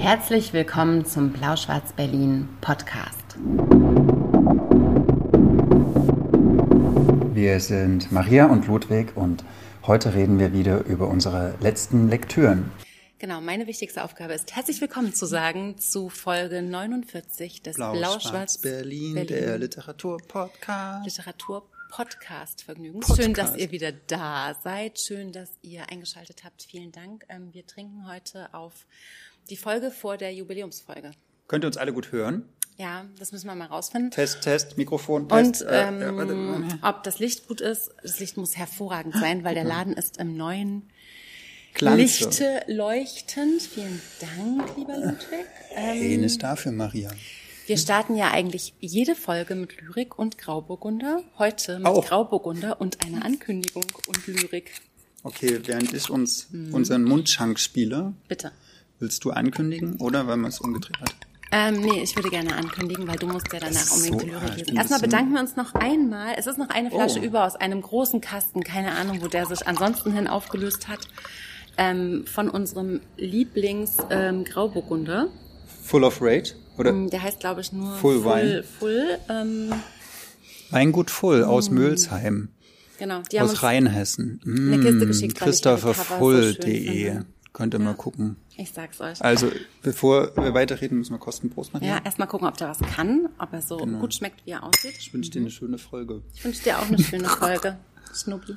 Herzlich willkommen zum Blau-Schwarz-Berlin Podcast. Wir sind Maria und Ludwig und heute reden wir wieder über unsere letzten Lektüren. Genau, meine wichtigste Aufgabe ist, herzlich willkommen zu sagen zu Folge 49 des Blau-Schwarz-Berlin, Blau der Literatur-Podcast. Literatur-Podcast-Vergnügens. Schön, dass ihr wieder da seid. Schön, dass ihr eingeschaltet habt. Vielen Dank. Ähm, wir trinken heute auf die Folge vor der Jubiläumsfolge. Könnt ihr uns alle gut hören? Ja, das müssen wir mal rausfinden. Test, Test, Mikrofon, Test. Und ähm, äh, ob das Licht gut ist, das Licht muss hervorragend sein, weil der Laden ist im neuen Glanze. Lichte leuchtend. Vielen Dank, lieber Ludwig. Ähm, ist dafür, Maria. Wir starten ja eigentlich jede Folge mit Lyrik und Grauburgunder. Heute mit Auch. Grauburgunder und einer Ankündigung und Lyrik. Okay, während ich uns unseren Mundschank spiele, Bitte. Willst du ankündigen oder weil man es umgedreht hat? Ähm, nee, ich würde gerne ankündigen, weil du musst ja danach unbedingt so die hart. Lyrik lesen. Erstmal bedanken wir uns noch einmal. Es ist noch eine Flasche Oh. über aus einem großen Kasten, keine Ahnung, wo der sich ansonsten hin aufgelöst hat, ähm, von unserem Lieblings ähm, Grauburgunder. Full of Rage? Oder Ähm, Der heißt, glaube ich, nur Full Full. Wein. Full ähm, Weingut Full aus Mm. Mölsheim, genau. Die haben aus Rheinhessen. eine Kiste geschickt, so schön Christopherfull.de. Könnt ihr mal gucken. Ich sag's euch. Also, bevor wir weiterreden, müssen wir Kostenprost machen. Ja, erstmal gucken, ob der was kann, ob er so Genau. gut schmeckt, wie er aussieht. Ich wünsche dir eine schöne Folge. Ich wünsche dir auch eine schöne Folge, Schnuppi.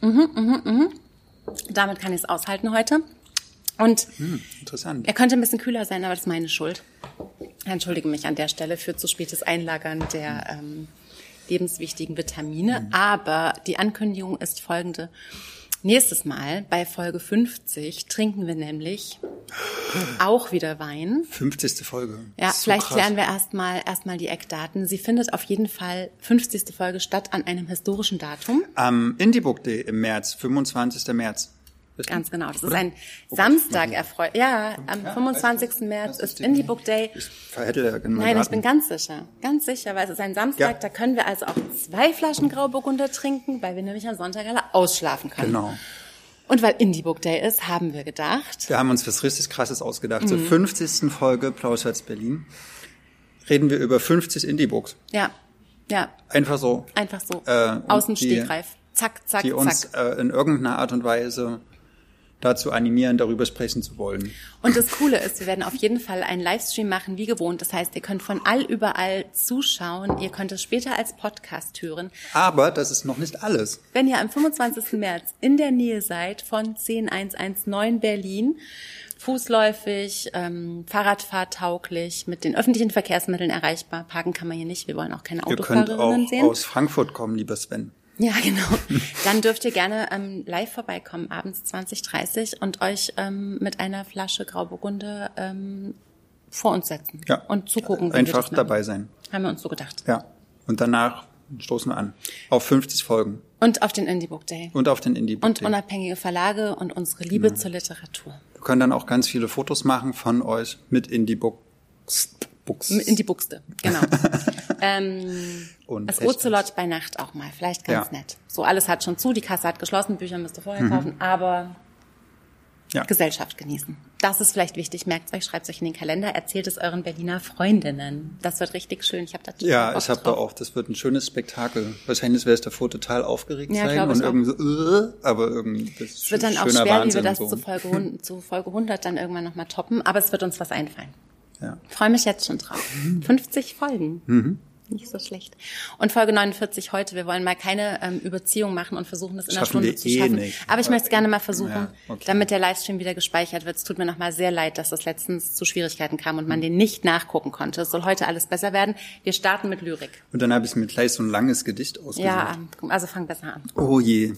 Mhm, mhm, mhm. Damit kann ich es aushalten heute. Und Hm, interessant. er könnte ein bisschen kühler sein, aber das ist meine Schuld. Ich entschuldige mich an der Stelle für zu spätes Einlagern der ähm, lebenswichtigen Vitamine. Aber die Ankündigung ist folgende. Nächstes Mal, bei Folge 50, trinken wir nämlich auch wieder Wein. 50. Folge. Ja, so vielleicht krass. klären wir erstmal erstmal die Eckdaten. Sie findet auf jeden Fall 50. Folge statt an einem historischen Datum. Am Indie Book Day im März, 25. März. Richtig? Ganz genau. Das ist Oder? ein Oh Gott, Samstag erfreut. Ja, am Ja, 25. weißt du, März ist ist die- Indie Book Day. Ich verhättle ja genau Nein, ich Daten. bin ganz sicher. Ganz sicher, weil es ist ein Samstag, Ja. da können wir also auch zwei Flaschen Grauburgunder trinken, weil wir nämlich am Sonntag alle ausschlafen können. Genau. Und weil Indie Book Day ist, haben wir gedacht, Wir haben uns was richtig Krasses ausgedacht. Mhm. Zur 50. Folge Plauschatz Berlin reden wir über 50 Indie-Books. ja, ja, Einfach so. einfach so, Äh, Stegreif. Zack, zack, die uns zack. äh, in irgendeiner Art und Weise dazu animieren, darüber sprechen zu wollen. Und das Coole ist, wir werden auf jeden Fall einen Livestream machen, wie gewohnt. Das heißt, ihr könnt von all überall zuschauen. Ihr könnt es später als Podcast hören. Aber das ist noch nicht alles. Wenn ihr am 25. März in der Nähe seid von 10119 Berlin, fußläufig, ähm, Fahrradfahrtauglich, mit den öffentlichen Verkehrsmitteln erreichbar. Parken kann man hier nicht. Wir wollen auch keine Ihr könnt Autofahrerinnen auch sehen. aus Frankfurt kommen, lieber Sven. Ja, genau. Dann dürft ihr gerne ähm, live vorbeikommen, abends 20.30 und euch ähm, mit einer Flasche Grauburgunder ähm, vor uns setzen Ja. und zugucken. Einfach dabei sein. Haben wir uns so gedacht. Ja. Und danach stoßen wir an. Auf 50 Folgen. Und auf den Indie Book Day. Und auf den Indie Book Und Day. unabhängige Verlage und unsere Liebe zur Literatur. Wir können dann auch ganz viele Fotos machen von euch mit Indie Books. Books. In die Buchste, genau. ähm, Und das. Ocelot bei Nacht auch mal, vielleicht ganz Ja. nett. So, alles hat schon zu, die Kasse hat geschlossen, Bücher müsst ihr vorher kaufen, aber Mhm. Ja. Gesellschaft genießen. Das ist vielleicht wichtig. Merkt euch, schreibt euch in den Kalender, erzählt es euren Berliner Freundinnen. Das wird richtig schön. Ich habe da Ja, ich habe da auch, das wird ein schönes Spektakel. Wahrscheinlich ich davor total aufgeregt Ja, sein und irgendwie so, äh, aber irgendwie das Es wird dann auch schwer, wie Wahnsinn wir das so. zu, Folge, zu Folge 100 dann irgendwann nochmal toppen, aber es wird uns was einfallen. Ja. Freue mich jetzt schon drauf. 50 Folgen. Nicht so schlecht. Und Folge 49 heute. Wir wollen mal keine ähm, Überziehung machen und versuchen, das in einer Schaffen Stunde wir zu eh schaffen. nicht. Aber ich möchte es gerne mal versuchen, Ja, okay. damit der Livestream wieder gespeichert wird. Es tut mir nochmal sehr leid, dass das letztens zu Schwierigkeiten kam und man den nicht nachgucken konnte. Es soll heute alles besser werden. Wir starten mit Lyrik. Und dann habe ich mir gleich so ein langes Gedicht ausgesucht. Ja, also fang besser an. Oh je.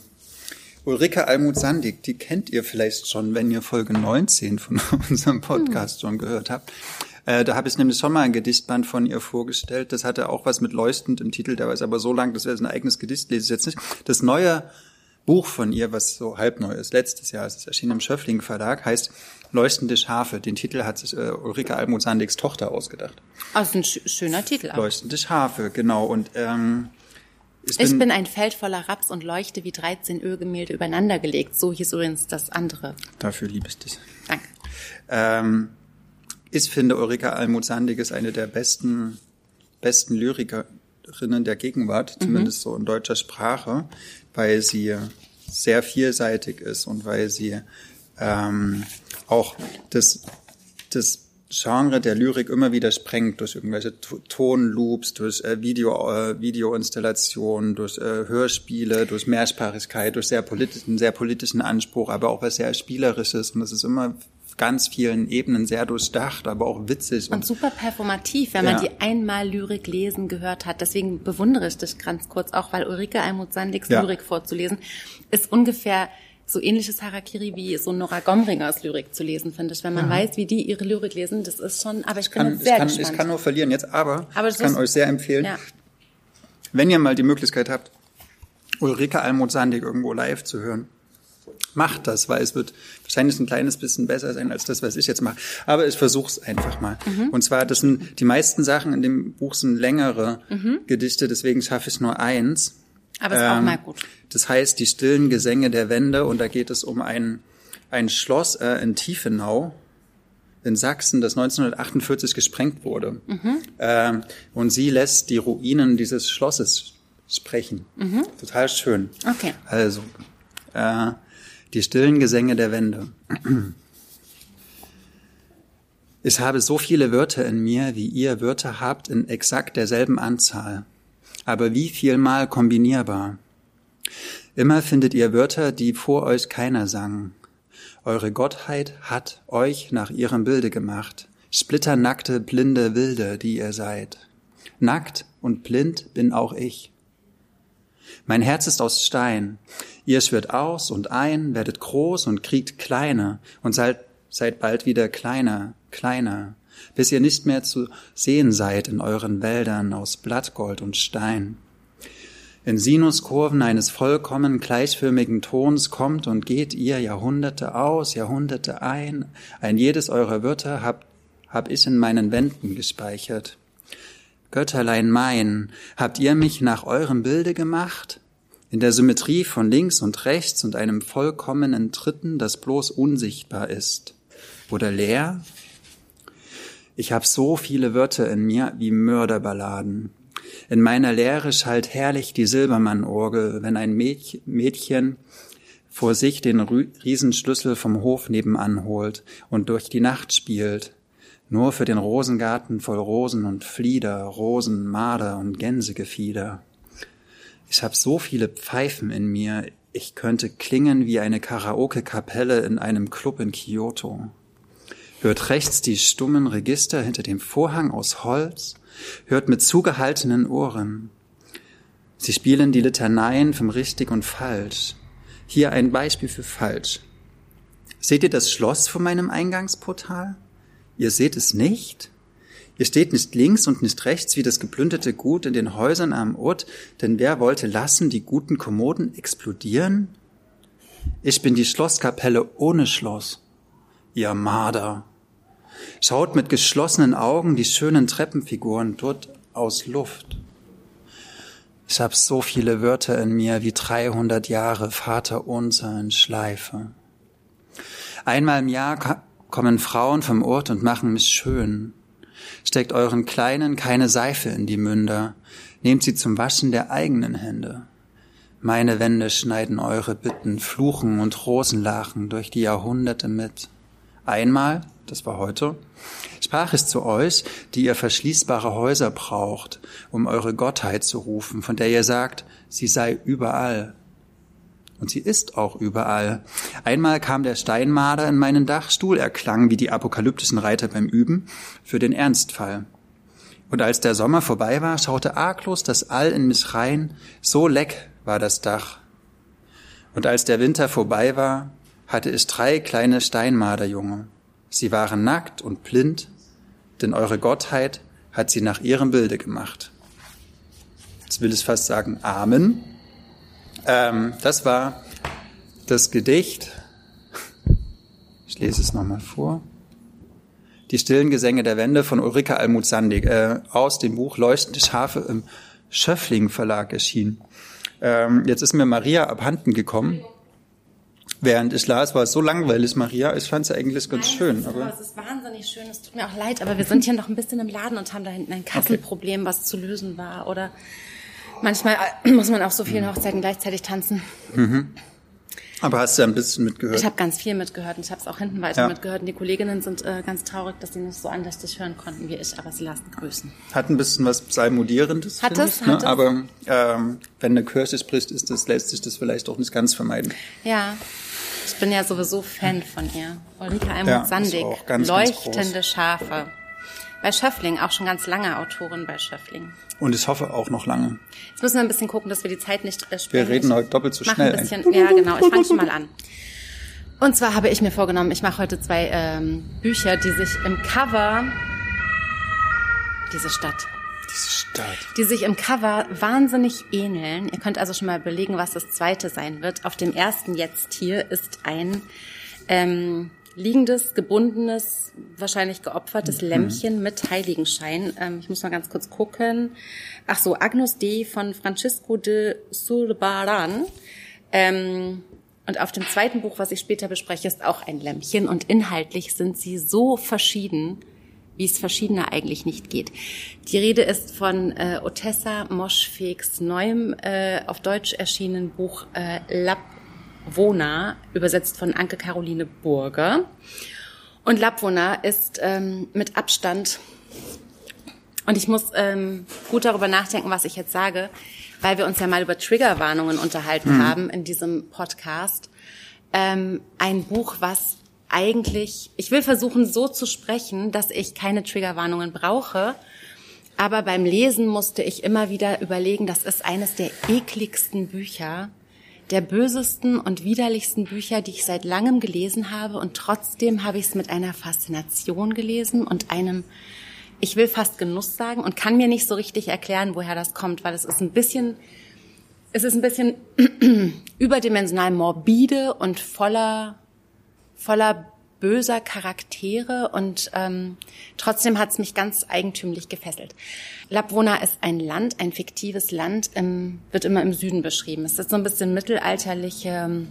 Ulrike Almuth-Sandig, die kennt ihr vielleicht schon, wenn ihr Folge 19 von unserem Podcast schon gehört habt. Äh, da habe ich nämlich schon mal ein Gedichtband von ihr vorgestellt. Das hatte auch was mit leuchtend im Titel, der war aber so lang, das wäre ein eigenes Gedicht, lese ich jetzt nicht. Das neue Buch von ihr, was so halbneu ist, letztes Jahr, es ist erschienen im Schöffling Verlag, heißt Leuchtende Schafe. Den Titel hat sich äh, Ulrike Almuth-Sandigs Tochter ausgedacht. Also ein sch schöner Titel auch. Leuchtende Schafe, genau. Und ähm, ich, bin, ich bin ein Feld voller Raps und leuchte wie 13 Ölgemälde übereinander gelegt. So hieß übrigens das andere. Dafür liebe ich dich. Danke. Ähm, ich finde Ulrika Almut-Sandig ist eine der besten, besten Lyrikerinnen der Gegenwart, mhm. zumindest so in deutscher Sprache, weil sie sehr vielseitig ist und weil sie ähm, auch das, das Genre der Lyrik immer wieder sprengt durch irgendwelche Tonloops, durch äh, Video, äh, Videoinstallationen, durch äh, Hörspiele, durch Mehrsprachigkeit, durch sehr politischen, sehr politischen Anspruch, aber auch was sehr Spielerisches. Und es ist immer ganz vielen Ebenen sehr durchdacht, aber auch witzig. Und, und super performativ, wenn ja. man die einmal Lyrik lesen gehört hat. Deswegen bewundere ich dich ganz kurz auch, weil Ulrike Almut-Sandigs ja. Lyrik vorzulesen ist ungefähr so ähnliches Harakiri wie so Nora Gomringers Lyrik zu lesen, finde ich. Wenn man mhm. weiß, wie die ihre Lyrik lesen, das ist schon, aber ich bin kann, sehr ich kann, gespannt. Ich kann nur verlieren jetzt, aber, aber ich kann ist, euch sehr empfehlen, ja. wenn ihr mal die Möglichkeit habt, Ulrike Almut-Sandig irgendwo live zu hören, macht das, weil es wird wahrscheinlich ein kleines bisschen besser sein als das, was ich jetzt mache. Aber ich versuche es einfach mal. Mhm. Und zwar, das sind die meisten Sachen in dem Buch sind längere mhm. Gedichte, deswegen schaffe ich nur eins. Aber ist ähm, auch mal gut. Das heißt, die stillen Gesänge der Wände und da geht es um ein, ein Schloss äh, in Tiefenau in Sachsen, das 1948 gesprengt wurde. Mhm. Ähm, und sie lässt die Ruinen dieses Schlosses sprechen. Mhm. Total schön. Okay. Also, äh, die stillen Gesänge der Wände. Ich habe so viele Wörter in mir, wie ihr Wörter habt, in exakt derselben Anzahl. Aber wie viel mal kombinierbar? Immer findet ihr Wörter, die vor euch keiner sang. Eure Gottheit hat euch nach ihrem Bilde gemacht, splitternackte, blinde Wilde, die ihr seid. Nackt und blind bin auch ich. Mein Herz ist aus Stein. Ihr schwirrt aus und ein, werdet groß und kriegt kleiner und seid, seid bald wieder kleiner, kleiner, bis ihr nicht mehr zu sehen seid in euren Wäldern aus Blattgold und Stein. In Sinuskurven eines vollkommen gleichförmigen Tons kommt und geht ihr Jahrhunderte aus, Jahrhunderte ein. Ein jedes eurer Wörter hab, hab ich in meinen Wänden gespeichert. Götterlein mein, habt ihr mich nach eurem Bilde gemacht? In der Symmetrie von links und rechts und einem vollkommenen Dritten, das bloß unsichtbar ist. Oder leer? Ich hab so viele Wörter in mir wie Mörderballaden. In meiner Lehre schallt herrlich die Silbermann-Orgel, wenn ein Mädchen vor sich den Riesenschlüssel vom Hof nebenan holt und durch die Nacht spielt. Nur für den Rosengarten voll Rosen und Flieder, Rosen, Marder und Gänsegefieder. Ich hab so viele Pfeifen in mir, ich könnte klingen wie eine Karaoke-Kapelle in einem Club in Kyoto. Hört rechts die stummen Register hinter dem Vorhang aus Holz hört mit zugehaltenen Ohren. Sie spielen die Litaneien vom Richtig und Falsch. Hier ein Beispiel für Falsch. Seht ihr das Schloss vor meinem Eingangsportal? Ihr seht es nicht? Ihr steht nicht links und nicht rechts wie das geplünderte Gut in den Häusern am Ort, denn wer wollte lassen die guten Kommoden explodieren? Ich bin die Schlosskapelle ohne Schloss. Ihr Marder schaut mit geschlossenen Augen die schönen Treppenfiguren dort aus Luft. Ich hab so viele Wörter in mir wie 300 Jahre Vater unser in Schleife. Einmal im Jahr kommen Frauen vom Ort und machen mich schön. Steckt euren Kleinen keine Seife in die Münder, nehmt sie zum Waschen der eigenen Hände. Meine Wände schneiden eure Bitten, Fluchen und Rosenlachen durch die Jahrhunderte mit. Einmal das war heute, sprach es zu euch, die ihr verschließbare Häuser braucht, um eure Gottheit zu rufen, von der ihr sagt, sie sei überall. Und sie ist auch überall. Einmal kam der Steinmarder in meinen Dachstuhl, er klang wie die apokalyptischen Reiter beim Üben, für den Ernstfall. Und als der Sommer vorbei war, schaute arglos das All in mich rein, so leck war das Dach. Und als der Winter vorbei war, hatte es drei kleine Steinmarderjunge. Sie waren nackt und blind, denn eure Gottheit hat sie nach ihrem Bilde gemacht. Jetzt will ich fast sagen Amen. Ähm, das war das Gedicht. Ich lese es nochmal vor. Die stillen Gesänge der Wände von Ulrike Almut-Sandig äh, aus dem Buch Leuchtende Schafe im Schöffling Verlag erschienen. Ähm, jetzt ist mir Maria abhanden gekommen. Während ich las, war es so langweilig, Maria. Ich fand es eigentlich ganz Nein, schön. Es ist, aber es ist wahnsinnig schön. Es tut mir auch leid, aber wir sind hier noch ein bisschen im Laden und haben da hinten ein Kasselproblem, was zu lösen war. Oder manchmal äh, muss man auf so vielen Hochzeiten gleichzeitig tanzen. Aber hast du ein bisschen mitgehört? Ich habe ganz viel mitgehört und ich habe es auch hinten weiter Ja. mitgehört. Und die Kolleginnen sind äh, ganz traurig, dass sie nicht so andächtig hören konnten wie ich, aber sie lassen grüßen. Hat ein bisschen was Psalmodierendes. Hat es, ich, ne? hat es. Aber ähm, wenn eine Kirche spricht, ist das, lässt sich das vielleicht auch nicht ganz vermeiden. Ja, ich bin ja sowieso Fan von ihr. Ulrike Ja, Almut ist Sandig, auch ganz, Leuchtende Schafe. Bei Schöffling, auch schon ganz lange Autorin bei Schöffling. Und ich hoffe auch noch lange. Jetzt müssen wir ein bisschen gucken, dass wir die Zeit nicht äh, Wir reden heute doppelt so Mach schnell. ein bisschen, ja genau, ich fange schon mal an. Und zwar habe ich mir vorgenommen, ich mache heute zwei ähm, Bücher, die sich im Cover, diese Stadt, Diese Stadt. die sich im Cover wahnsinnig ähneln. Ihr könnt also schon mal überlegen, was das zweite sein wird. Auf dem ersten jetzt hier ist ein ähm, liegendes, gebundenes, wahrscheinlich geopfertes Lämmchen mit Heiligenschein. Ähm, ich muss mal ganz kurz gucken. Ach so, Agnus Dei von Francisco de Zurbaran. Ähm, und auf dem zweiten Buch, was ich später bespreche, ist auch ein Lämmchen. Und inhaltlich sind sie so verschieden, wie es verschiedener eigentlich nicht geht. Die Rede ist von äh, Otessa Moschfegs neuem äh, auf Deutsch erschienenen Buch äh, Lapvona, übersetzt von Anke Caroline Burger. Und Lapvona ist ähm, mit Abstand und ich muss ähm, gut darüber nachdenken, was ich jetzt sage, weil wir uns ja mal über Triggerwarnungen unterhalten haben in diesem Podcast. Ähm, ein Buch, was eigentlich, ich will versuchen, so zu sprechen, dass ich keine Triggerwarnungen brauche. Aber beim Lesen musste ich immer wieder überlegen, das ist eines der ekligsten Bücher, der bösesten und widerlichsten Bücher, die ich seit langem gelesen habe. Und trotzdem habe ich es mit einer Faszination gelesen und einem, ich will fast Genuss sagen und kann mir nicht so richtig erklären, woher das kommt, weil es ist ein bisschen, es ist ein bisschen überdimensional morbide und voller, voller böser Charaktere und ähm, trotzdem hat es mich ganz eigentümlich gefesselt. Lapvona ist ein Land, ein fiktives Land, im, wird immer im Süden beschrieben. Es ist so ein bisschen mittelalterliche ähm,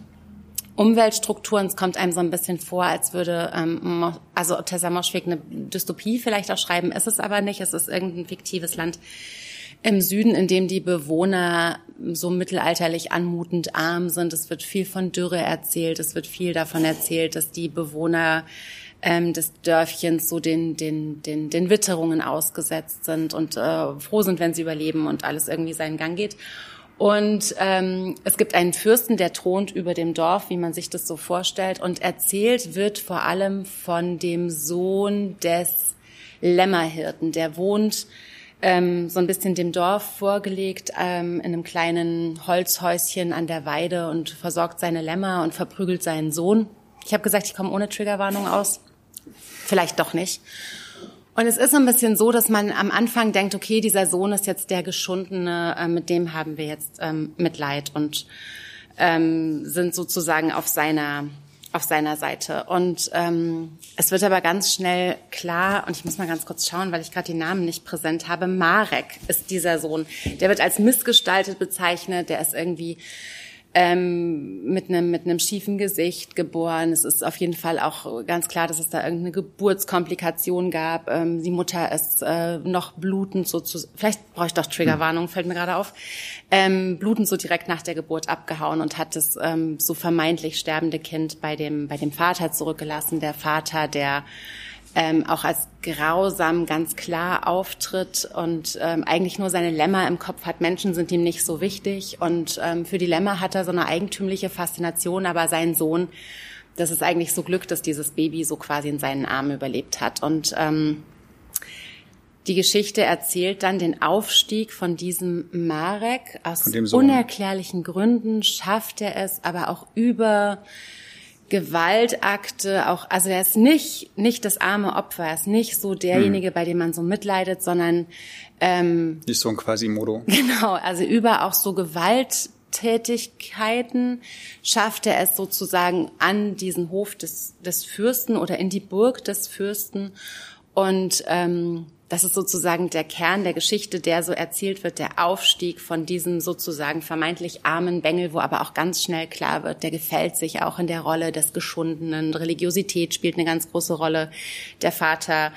Umweltstrukturen. Es kommt einem so ein bisschen vor, als würde ähm, also Tessa Moschweg eine Dystopie vielleicht auch schreiben. Ist es aber nicht. Es ist irgendein fiktives Land im Süden, in dem die Bewohner so mittelalterlich anmutend arm sind. Es wird viel von Dürre erzählt. Es wird viel davon erzählt, dass die Bewohner ähm, des Dörfchens so den, den, den, den Witterungen ausgesetzt sind und äh, froh sind, wenn sie überleben und alles irgendwie seinen Gang geht. Und ähm, es gibt einen Fürsten, der thront über dem Dorf, wie man sich das so vorstellt. Und erzählt wird vor allem von dem Sohn des Lämmerhirten. Der wohnt ähm, so ein bisschen dem Dorf vorgelegt, ähm, in einem kleinen Holzhäuschen an der Weide und versorgt seine Lämmer und verprügelt seinen Sohn. Ich habe gesagt, ich komme ohne Triggerwarnung aus. Vielleicht doch nicht. Und es ist so ein bisschen so, dass man am Anfang denkt, okay, dieser Sohn ist jetzt der Geschundene, äh, mit dem haben wir jetzt ähm, Mitleid und ähm, sind sozusagen auf seiner auf seiner Seite. Und ähm, es wird aber ganz schnell klar, und ich muss mal ganz kurz schauen, weil ich gerade die Namen nicht präsent habe, Marek ist dieser Sohn. Der wird als missgestaltet bezeichnet, der ist irgendwie ähm, mit einem mit einem schiefen Gesicht geboren. Es ist auf jeden Fall auch ganz klar, dass es da irgendeine Geburtskomplikation gab. Ähm, die Mutter ist äh, noch blutend so zu, vielleicht brauche ich doch Triggerwarnung, fällt mir gerade auf, ähm, blutend so direkt nach der Geburt abgehauen und hat das ähm, so vermeintlich sterbende Kind bei dem bei dem Vater zurückgelassen. Der Vater, der ähm, auch als grausam ganz klar auftritt und ähm, eigentlich nur seine Lämmer im Kopf hat. Menschen sind ihm nicht so wichtig und ähm, für die Lämmer hat er so eine eigentümliche Faszination, aber sein Sohn, das ist eigentlich so Glück, dass dieses Baby so quasi in seinen Armen überlebt hat und ähm, die Geschichte erzählt dann den Aufstieg von diesem Marek. Aus unerklärlichen Gründen schafft er es, aber auch über Gewaltakte, auch, also er ist nicht, nicht das arme Opfer, er ist nicht so derjenige, bei dem man so mitleidet, sondern ähm, Nicht so ein Quasimodo. Genau, also über auch so Gewalttätigkeiten schafft er es sozusagen an diesen Hof des, des Fürsten oder in die Burg des Fürsten und ähm, das ist sozusagen der Kern der Geschichte, der so erzählt wird, der Aufstieg von diesem sozusagen vermeintlich armen Bengel, wo aber auch ganz schnell klar wird, der gefällt sich auch in der Rolle des Geschundenen. Religiosität spielt eine ganz große Rolle. Der Vater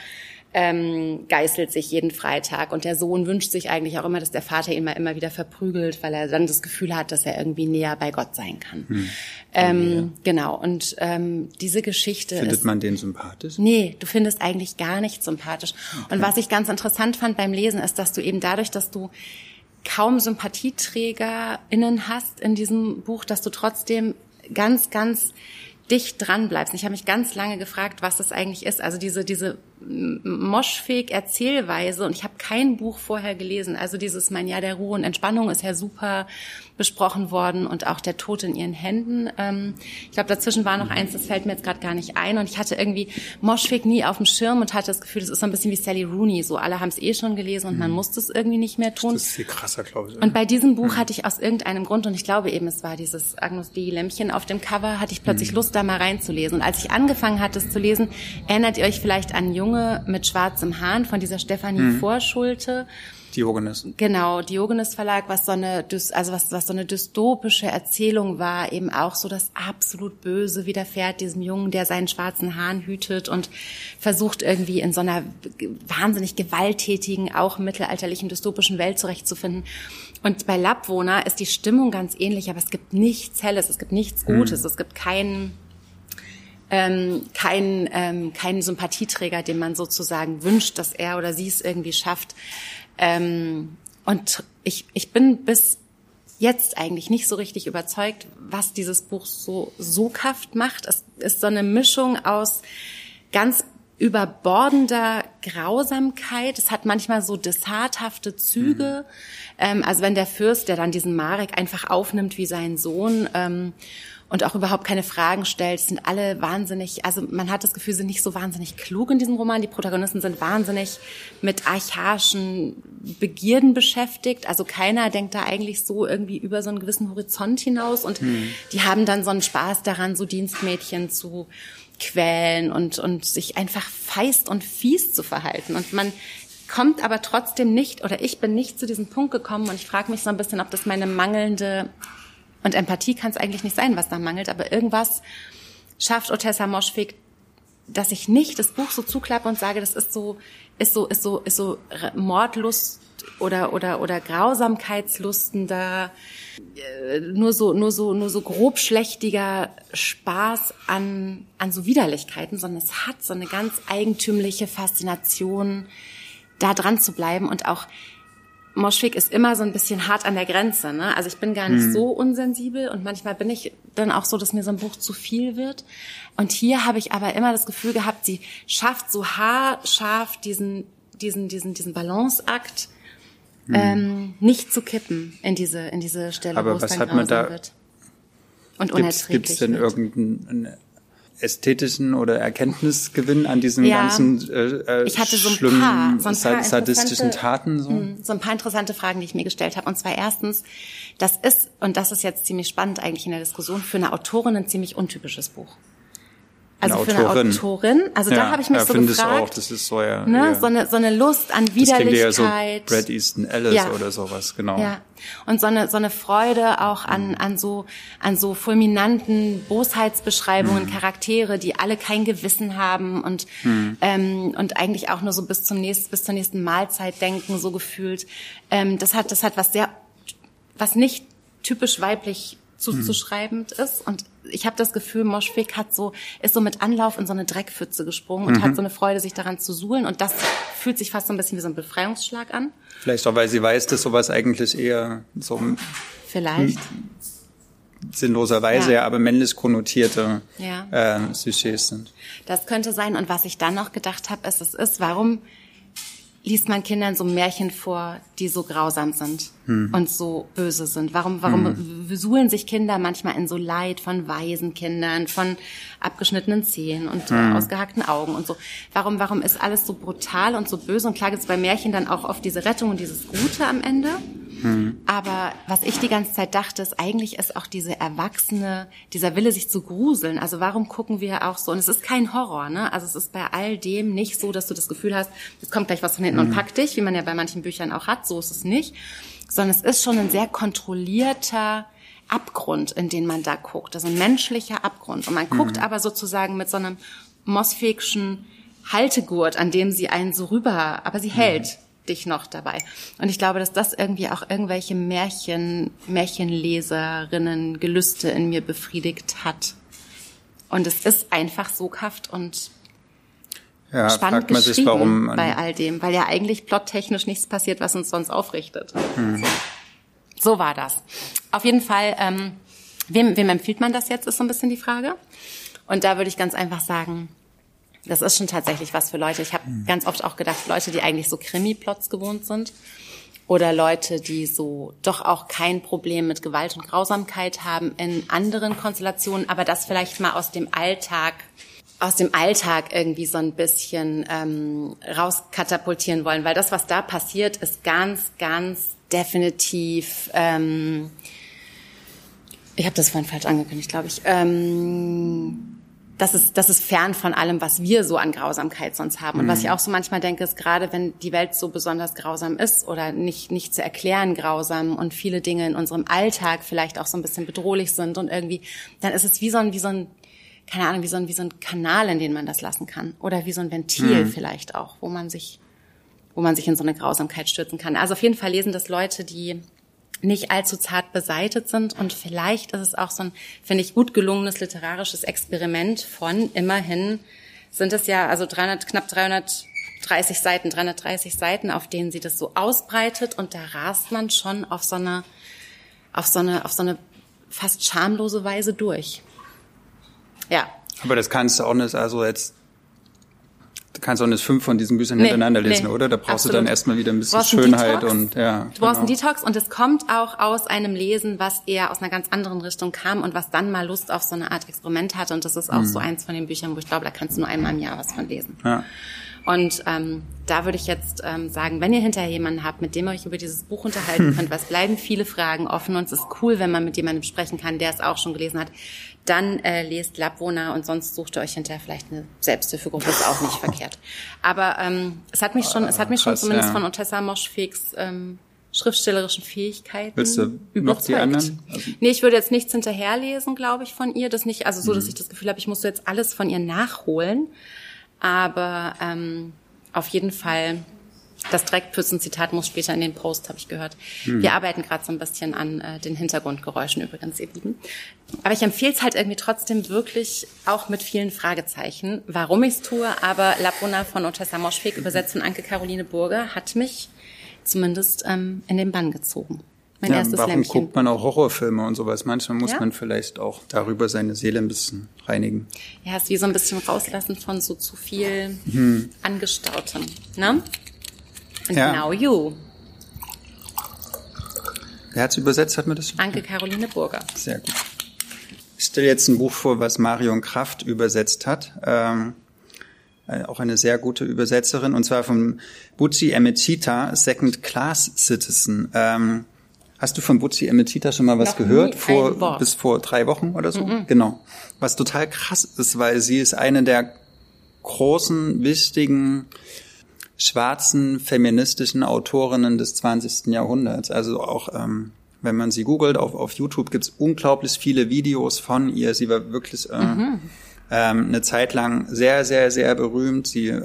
ähm, geißelt sich jeden Freitag und der Sohn wünscht sich eigentlich auch immer, dass der Vater ihn mal immer wieder verprügelt, weil er dann das Gefühl hat, dass er irgendwie näher bei Gott sein kann. Hm. Ähm, ja. Genau. Und ähm, diese Geschichte findet ist, man den sympathisch? Nee, du findest eigentlich gar nicht sympathisch. Okay. Und was ich ganz interessant fand beim Lesen, ist, dass du eben dadurch, dass du kaum SympathieträgerInnen hast in diesem Buch, dass du trotzdem ganz, ganz dicht dran bleibst. Ich habe mich ganz lange gefragt, was das eigentlich ist. Also diese diese moschfähig Erzählweise und ich habe kein Buch vorher gelesen. Also dieses Mein Jahr der Ruhe und Entspannung ist ja super besprochen worden und auch der Tod in ihren Händen. Ähm, ich glaube, dazwischen war noch eins, das fällt mir jetzt gerade gar nicht ein und ich hatte irgendwie Moschfähig nie auf dem Schirm und hatte das Gefühl, das ist so ein bisschen wie Sally Rooney. So alle haben es eh schon gelesen und man mhm. muss das irgendwie nicht mehr tun. Das ist viel krasser, glaube ich. Und bei diesem Buch mhm. hatte ich aus irgendeinem Grund und ich glaube eben, es war dieses Agnus Dei Lämpchen auf dem Cover, hatte ich plötzlich mhm. Lust, da mal reinzulesen. Und als ich angefangen hatte, es zu lesen, erinnert ihr euch vielleicht an Jung Junge mit schwarzem Hahn von dieser Stefanie mhm. Vorschulte. Diogenes. Genau, Diogenes Verlag, was so eine, also was, was so eine dystopische Erzählung war, eben auch so das absolut Böse widerfährt diesem Jungen, der seinen schwarzen Hahn hütet und versucht irgendwie in so einer wahnsinnig gewalttätigen, auch mittelalterlichen dystopischen Welt zurechtzufinden. Und bei Lappwohner ist die Stimmung ganz ähnlich, aber es gibt nichts Helles, es gibt nichts Gutes, mhm. es gibt keinen, ähm, kein, ähm, kein Sympathieträger, dem man sozusagen wünscht, dass er oder sie es irgendwie schafft. Ähm, und ich, ich bin bis jetzt eigentlich nicht so richtig überzeugt, was dieses Buch so soghaft macht. Es ist so eine Mischung aus ganz überbordender Grausamkeit. Es hat manchmal so desserthafte Züge. Mhm. Ähm, also wenn der Fürst, der dann diesen Marek einfach aufnimmt wie seinen Sohn ähm, und auch überhaupt keine Fragen stellt. sind alle wahnsinnig, also man hat das Gefühl, sie sind nicht so wahnsinnig klug in diesem Roman. Die Protagonisten sind wahnsinnig mit archaischen Begierden beschäftigt. Also keiner denkt da eigentlich so irgendwie über so einen gewissen Horizont hinaus und hm. die haben dann so einen Spaß daran, so Dienstmädchen zu quälen und, und sich einfach feist und fies zu verhalten. Und man kommt aber trotzdem nicht, oder ich bin nicht zu diesem Punkt gekommen und ich frage mich so ein bisschen, ob das meine mangelnde und Empathie kann es eigentlich nicht sein, was da mangelt, aber irgendwas schafft Otessa Moschwig, dass ich nicht das Buch so zuklappe und sage, das ist so, ist so, ist so, ist so Mordlust oder oder oder Grausamkeitslustender, äh, nur so nur so nur so grobschlächtiger Spaß an an so Widerlichkeiten, sondern es hat so eine ganz eigentümliche Faszination, da dran zu bleiben und auch Moschwig ist immer so ein bisschen hart an der Grenze. Ne? Also ich bin gar nicht mhm. so unsensibel und manchmal bin ich dann auch so, dass mir so ein Buch zu viel wird. Und hier habe ich aber immer das Gefühl gehabt, sie schafft so haarscharf diesen, diesen, diesen, diesen Balanceakt mhm. ähm, nicht zu kippen in diese, in diese Stelle, aber wo es dann grausam wird. Und unerträglich Gibt es denn wird. irgendeinen ästhetischen oder Erkenntnisgewinn an diesen ja, ganzen äh, ich hatte so ein schlimmen, paar, so ein paar sadistischen Taten? So? Hm, so ein paar interessante Fragen, die ich mir gestellt habe. Und zwar erstens, das ist, und das ist jetzt ziemlich spannend eigentlich in der Diskussion, für eine Autorin ein ziemlich untypisches Buch. Also eine für eine Autorin. Also ja, da habe ich mich ja, so gefragt. Auch, das ist so, ja, ne, ja. so, eine, so eine Lust an Widerlichkeit. Das ja so Brad Easton Ellis ja. oder sowas, genau. Ja. Und so eine, so eine Freude auch an, an so, an so fulminanten Bosheitsbeschreibungen, hm. Charaktere, die alle kein Gewissen haben und, hm. ähm, und eigentlich auch nur so bis zum nächsten, bis zur nächsten Mahlzeit denken, so gefühlt. Ähm, das hat, das hat was sehr, was nicht typisch weiblich zuzuschreibend mhm. ist. Und ich habe das Gefühl, Moschweg hat so, ist so mit Anlauf in so eine Dreckpfütze gesprungen und mhm. hat so eine Freude, sich daran zu suhlen. Und das fühlt sich fast so ein bisschen wie so ein Befreiungsschlag an. Vielleicht auch, weil sie weiß, dass sowas eigentlich eher so Vielleicht. sinnloserweise, ja. aber männlich konnotierte ja. äh, Sujets sind. Das könnte sein. Und was ich dann noch gedacht habe, ist, es ist, warum liest man Kindern so Märchen vor, die so grausam sind hm. und so böse sind? Warum, warum hm. suhlen sich Kinder manchmal in so Leid von Waisenkindern, von abgeschnittenen Zähnen und hm. ausgehackten Augen und so? Warum, warum ist alles so brutal und so böse? Und klar gibt es bei Märchen dann auch oft diese Rettung und dieses Gute am Ende. Mhm. Aber was ich die ganze Zeit dachte, ist eigentlich ist auch diese Erwachsene, dieser Wille, sich zu gruseln. Also warum gucken wir auch so? Und es ist kein Horror, ne? Also es ist bei all dem nicht so, dass du das Gefühl hast, es kommt gleich was von hinten mhm. und packt dich, wie man ja bei manchen Büchern auch hat. So ist es nicht. Sondern es ist schon ein sehr kontrollierter, Abgrund, in den man da guckt. Also ein menschlicher Abgrund. Und man mhm. guckt aber sozusagen mit so einem Mosfegschen Haltegurt, an dem sie einen so rüber, aber sie mhm. hält dich noch dabei. Und ich glaube, dass das irgendwie auch irgendwelche Märchen, Märchenleserinnen Gelüste in mir befriedigt hat. Und es ist einfach soghaft und ja, spannend geschrieben sich, warum bei all dem, weil ja eigentlich plottechnisch nichts passiert, was uns sonst aufrichtet. Hm. So war das. Auf jeden Fall, ähm, wem, wem empfiehlt man das jetzt, ist so ein bisschen die Frage. Und da würde ich ganz einfach sagen, das ist schon tatsächlich was für Leute. Ich habe mhm. ganz oft auch gedacht, Leute, die eigentlich so Krimi-Plots gewohnt sind oder Leute, die so doch auch kein Problem mit Gewalt und Grausamkeit haben in anderen Konstellationen, aber das vielleicht mal aus dem Alltag aus dem Alltag irgendwie so ein bisschen ähm, rauskatapultieren wollen, weil das, was da passiert, ist ganz, ganz definitiv. Ähm, ich habe das vorhin falsch angekündigt, glaube ich. Ähm, das ist, das ist fern von allem, was wir so an Grausamkeit sonst haben. Und was ich mhm. auch so manchmal denke, ist gerade, wenn die Welt so besonders grausam ist oder nicht, nicht zu erklären grausam und viele Dinge in unserem Alltag vielleicht auch so ein bisschen bedrohlich sind und irgendwie, dann ist es wie so ein, wie so ein, keine Ahnung, wie so ein, wie so ein Kanal, in den man das lassen kann. Oder wie so ein Ventil mhm. vielleicht auch, wo man sich, wo man sich in so eine Grausamkeit stürzen kann. Also auf jeden Fall lesen das Leute, die nicht allzu zart beseitet sind. Und vielleicht ist es auch so ein, finde ich, gut gelungenes literarisches Experiment von immerhin sind es ja also 300, knapp 330 Seiten, 330 Seiten, auf denen sie das so ausbreitet. Und da rast man schon auf so eine, auf so eine, auf so eine fast schamlose Weise durch. Ja. Aber das kannst du auch nicht, also jetzt kannst auch nicht fünf von diesen Büchern nee, hintereinander lesen, nee, oder? Da brauchst absolut. du dann erstmal wieder ein bisschen Schönheit und ja. Du brauchst genau. einen Detox und es kommt auch aus einem Lesen, was eher aus einer ganz anderen Richtung kam und was dann mal Lust auf so eine Art Experiment hatte. Und das ist auch mhm. so eins von den Büchern, wo ich glaube, da kannst du nur einmal im Jahr was von lesen. Ja. Und ähm, da würde ich jetzt ähm, sagen, wenn ihr hinterher jemanden habt, mit dem ihr euch über dieses Buch unterhalten könnt, was bleiben viele Fragen offen und es ist cool, wenn man mit jemandem sprechen kann, der es auch schon gelesen hat, dann äh, lest Labwohner und sonst sucht ihr euch hinterher vielleicht eine Selbsthilfegruppe, ist auch nicht verkehrt. Aber ähm, es hat mich schon, es hat mich schon Krass, zumindest ja. von Otessa Moschfegs ähm, schriftstellerischen Fähigkeiten Willst du überzeugt. noch die anderen? Also nee, ich würde jetzt nichts hinterherlesen, glaube ich, von ihr. Das nicht, also so, dass mhm. ich das Gefühl habe, ich musste jetzt alles von ihr nachholen. Aber ähm, auf jeden Fall, das Dreckpützen-Zitat muss später in den Post, habe ich gehört. Hm. Wir arbeiten gerade so ein bisschen an äh, den Hintergrundgeräuschen übrigens, ihr Lieben. Aber ich empfehle es halt irgendwie trotzdem wirklich auch mit vielen Fragezeichen, warum ich es tue. Aber Labona von Otessa Moschweg, übersetzt von Anke Caroline Burger, hat mich zumindest ähm, in den Bann gezogen mein ja, erstes warum Lämpchen. guckt man auch Horrorfilme und sowas? Manchmal muss ja? man vielleicht auch darüber seine Seele ein bisschen reinigen. Ja, ist wie so ein bisschen rauslassen von so zu viel hm. Angestautem. Ne? And ja. now you. Wer hat's übersetzt, hat mir das? Anke Caroline Burger. Sehr gut. Ich stelle jetzt ein Buch vor, was Marion Kraft übersetzt hat. Ähm, äh, auch eine sehr gute Übersetzerin, und zwar von Butzi Emetita, Second Class Citizen. Ähm, Hast du von Butzi Emetita schon mal was Noch gehört? Vor, bis vor drei Wochen oder so? Mhm. Genau. Was total krass ist, weil sie ist eine der großen, wichtigen, schwarzen, feministischen Autorinnen des 20. Jahrhunderts. Also auch, ähm, wenn man sie googelt, auf, auf YouTube gibt's unglaublich viele Videos von ihr. Sie war wirklich äh, mhm ähm, eine Zeit lang sehr, sehr, sehr berühmt. Sie äh,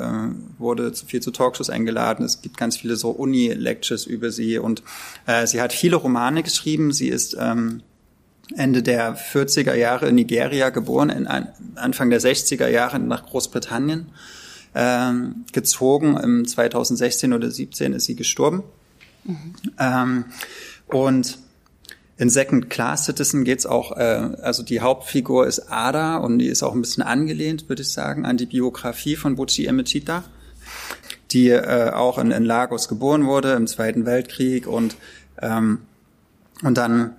wurde zu viel zu Talkshows eingeladen. Es gibt ganz viele so Uni-Lectures über sie und äh, sie hat viele Romane geschrieben. Sie ist ähm, Ende der 40er Jahre in Nigeria geboren, in Anfang der 60er Jahre nach Großbritannien ähm, gezogen. Im 2016 oder 17 ist sie gestorben. Mhm. Ähm, und in Second Class Citizen geht's auch, äh, also die Hauptfigur ist Ada und die ist auch ein bisschen angelehnt, würde ich sagen, an die Biografie von Bucci Emechita, die äh, auch in, in Lagos geboren wurde im Zweiten Weltkrieg und ähm, und dann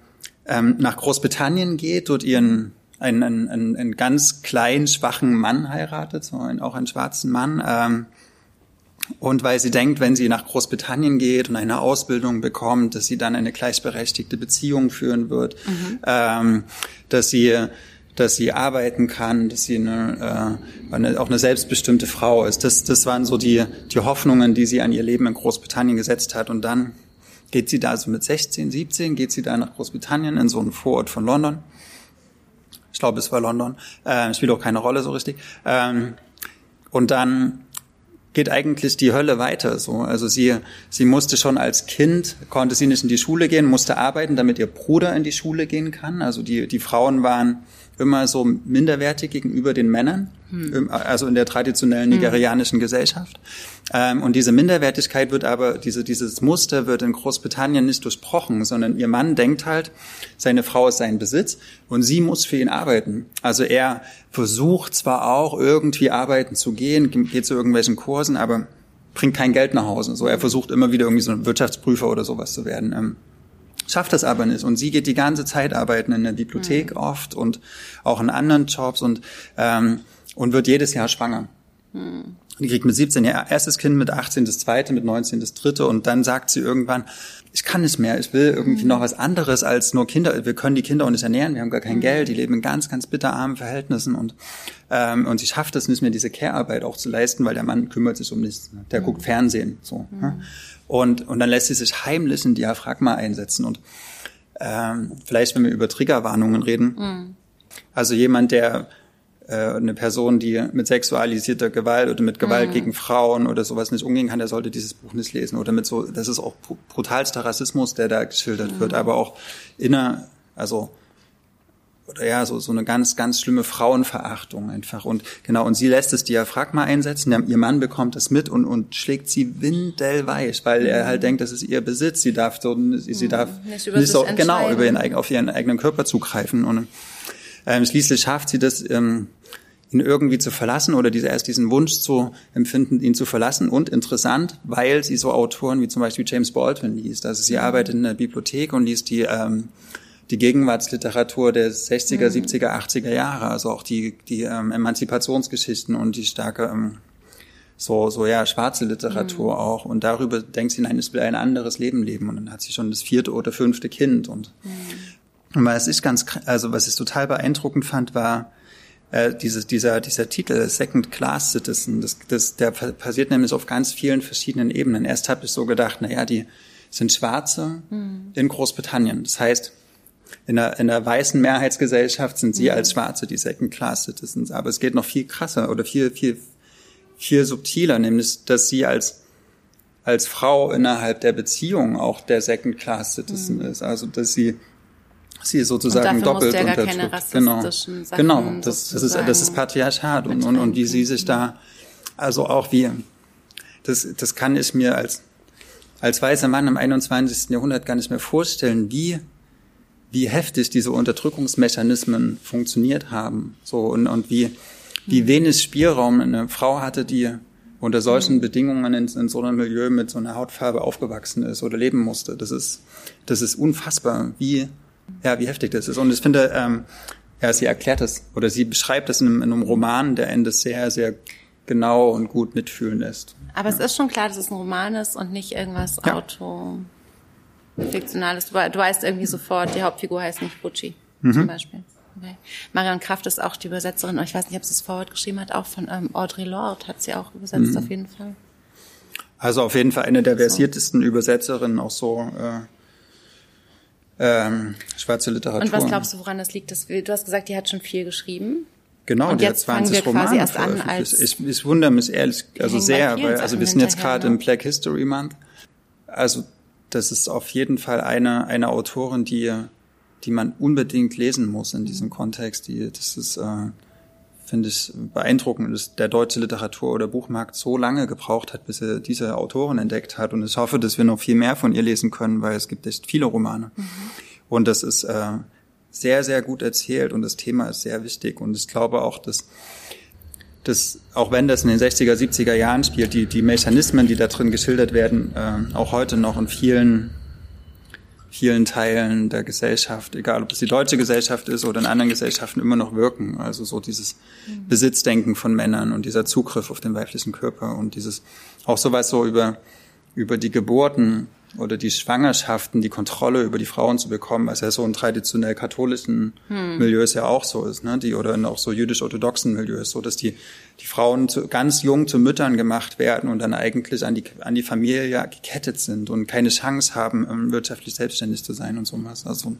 ähm, nach Großbritannien geht, dort ihren einen, einen, einen ganz kleinen, schwachen Mann heiratet, so einen, auch einen schwarzen Mann. Ähm, Und weil sie denkt, wenn sie nach Großbritannien geht und eine Ausbildung bekommt, dass sie dann eine gleichberechtigte Beziehung führen wird, mhm. ähm, dass sie dass sie arbeiten kann, dass sie eine, äh, eine, auch eine selbstbestimmte Frau ist. Das, das waren so die, die Hoffnungen, die sie an ihr Leben in Großbritannien gesetzt hat. Und dann geht sie da so mit 16, 17, geht sie da nach Großbritannien in so einen Vorort von London. Ich glaube, es war London. Äh, spielt auch keine Rolle so richtig. Ähm, und dann geht eigentlich die Hölle weiter. So, also sie sie musste schon als Kind konnte sie nicht in die Schule gehen, musste arbeiten, damit ihr Bruder in die Schule gehen kann. Also die die Frauen waren immer so minderwertig gegenüber den Männern, hm. also in der traditionellen hm. nigerianischen hm. Gesellschaft. Ähm, und diese Minderwertigkeit wird aber, diese, dieses Muster wird in Großbritannien nicht durchbrochen, sondern ihr Mann denkt halt, seine Frau ist sein Besitz und sie muss für ihn arbeiten. Also er versucht zwar auch irgendwie arbeiten zu gehen, geht zu irgendwelchen Kursen, aber bringt kein Geld nach Hause. So, er versucht immer wieder irgendwie so ein Wirtschaftsprüfer oder sowas zu werden. Ähm, schafft das aber nicht. Und sie geht die ganze Zeit arbeiten in der Bibliothek mhm. oft und auch in anderen Jobs und, ähm, und wird jedes Jahr schwanger. Mhm. Die kriegt mit 17 ihr erstes Kind, mit 18 das zweite, mit 19 das dritte und dann sagt sie irgendwann, ich kann nicht mehr, ich will irgendwie mhm. noch was anderes als nur Kinder. Wir können die Kinder auch nicht ernähren, wir haben gar kein mhm. Geld, die leben in ganz, ganz bitterarmen Verhältnissen und ähm, und sie schafft es nicht mehr, diese Care-Arbeit auch zu leisten, weil der Mann kümmert sich um nichts. Der mhm. guckt Fernsehen, so. Mhm. Ja? Und, und dann lässt sie sich heimlich ein Diaphragma einsetzen. Und ähm, vielleicht, wenn wir über Triggerwarnungen reden, mhm. also jemand, der eine Person, die mit sexualisierter Gewalt oder mit Gewalt mhm. gegen Frauen oder sowas nicht umgehen kann, der sollte dieses Buch nicht lesen. Oder mit so, das ist auch brutalster Rassismus, der da geschildert mhm. wird, aber auch inner, also oder ja, so, so eine ganz, ganz schlimme Frauenverachtung einfach. Und genau, und sie lässt das Diaphragma einsetzen, der, ihr Mann bekommt es mit und, und schlägt sie windelweich, weil mhm. er halt denkt, das ist ihr Besitz. Sie darf so, sie, mhm. darf nicht, nicht so, genau, über ihren, auf ihren eigenen Körper zugreifen. Und ähm, schließlich schafft sie das, ähm, ihn irgendwie zu verlassen oder diese, erst diesen Wunsch zu empfinden, ihn zu verlassen. Und interessant, weil sie so Autoren wie zum Beispiel James Baldwin liest. Also sie arbeitet in der Bibliothek und liest die, ähm, die Gegenwartsliteratur der 60er, mhm. 70er, 80er Jahre, also auch die, die ähm, Emanzipationsgeschichten und die starke ähm, so, so ja, schwarze Literatur mhm. auch. Und darüber denkt sie, nein, es will ein anderes Leben leben. Und dann hat sie schon das vierte oder fünfte Kind. Und, mhm. Und was ich ganz, also was ich total beeindruckend fand, war äh, dieses, dieser, dieser Titel Second Class Citizen. Das, das, der passiert nämlich auf ganz vielen verschiedenen Ebenen. Erst habe ich so gedacht, na ja, die sind Schwarze mhm. in Großbritannien. Das heißt, in der, in der weißen Mehrheitsgesellschaft sind sie mhm. als Schwarze die Second-Class-Citizens. Aber es geht noch viel krasser oder viel, viel, viel subtiler, nämlich, dass sie als, als Frau innerhalb der Beziehung auch der Second-Class-Citizen mhm. ist. Also, dass sie, sie sozusagen doppelt ja unterdrückt. Genau, Sachen genau. Das, das ist, das ist Patriarchat und, und, und wie sie sich da, also auch wie, das, das kann ich mir als, als weißer Mann im 21. Jahrhundert gar nicht mehr vorstellen, wie wie heftig diese Unterdrückungsmechanismen funktioniert haben. So und, und wie, wie mhm. wenig Spielraum eine Frau hatte, die unter solchen mhm. Bedingungen in, in, so einem Milieu mit so einer Hautfarbe aufgewachsen ist oder leben musste. Das ist, das ist unfassbar, wie, ja, wie heftig das ist. Und ich finde, ähm, ja, sie erklärt das oder sie beschreibt das in einem, in einem Roman, der Ende sehr, sehr genau und gut mitfühlen lässt. Aber ja. es ist schon klar, dass es ein Roman ist und nicht irgendwas ja. Auto fiktionales. Du, du weißt irgendwie sofort, die Hauptfigur heißt nicht Bucci mhm. zum Beispiel. Okay. Marion Kraft ist auch die Übersetzerin, ich weiß nicht, ob sie es vorwort geschrieben hat, auch von ähm, Audre Lorde hat sie auch übersetzt, mhm. auf jeden Fall. Also auf jeden Fall eine der versiertesten so. Übersetzerinnen, auch so äh, ähm, schwarze Literatur. Und was glaubst du, woran das liegt? Das, du hast gesagt, die hat schon viel geschrieben. Genau, und die jetzt hat 20 fangen wir Romane erst als ich, ich wundere mich ehrlich, also sehr, weil also wir sind jetzt gerade im Black History Month. Also das ist auf jeden Fall eine, eine Autorin, die, die man unbedingt lesen muss in diesem Kontext. Die, das ist, äh, finde ich, beeindruckend, dass der deutsche Literatur- oder Buchmarkt so lange gebraucht hat, bis er diese Autorin entdeckt hat. Und ich hoffe, dass wir noch viel mehr von ihr lesen können, weil es gibt echt viele Romane. Mhm. Und das ist äh, sehr, sehr gut erzählt und das Thema ist sehr wichtig. Und ich glaube auch, dass dass auch wenn das in den 60er, 70er Jahren spielt, die, die Mechanismen, die da drin geschildert werden, äh, auch heute noch in vielen vielen Teilen der Gesellschaft, egal ob es die deutsche Gesellschaft ist oder in anderen Gesellschaften, immer noch wirken. Also so dieses mhm. Besitzdenken von Männern und dieser Zugriff auf den weiblichen Körper und dieses auch sowas so über über die Geburten oder die Schwangerschaften, die Kontrolle über die Frauen zu bekommen, was ja so in traditionell katholischen hm. Milieus ja auch so ist, ne? Die oder in auch so jüdisch-orthodoxen Milieus, so dass die die Frauen zu, ganz jung zu Müttern gemacht werden und dann eigentlich an die an die Familie ja gekettet sind und keine Chance haben, wirtschaftlich selbstständig zu sein und so was. Also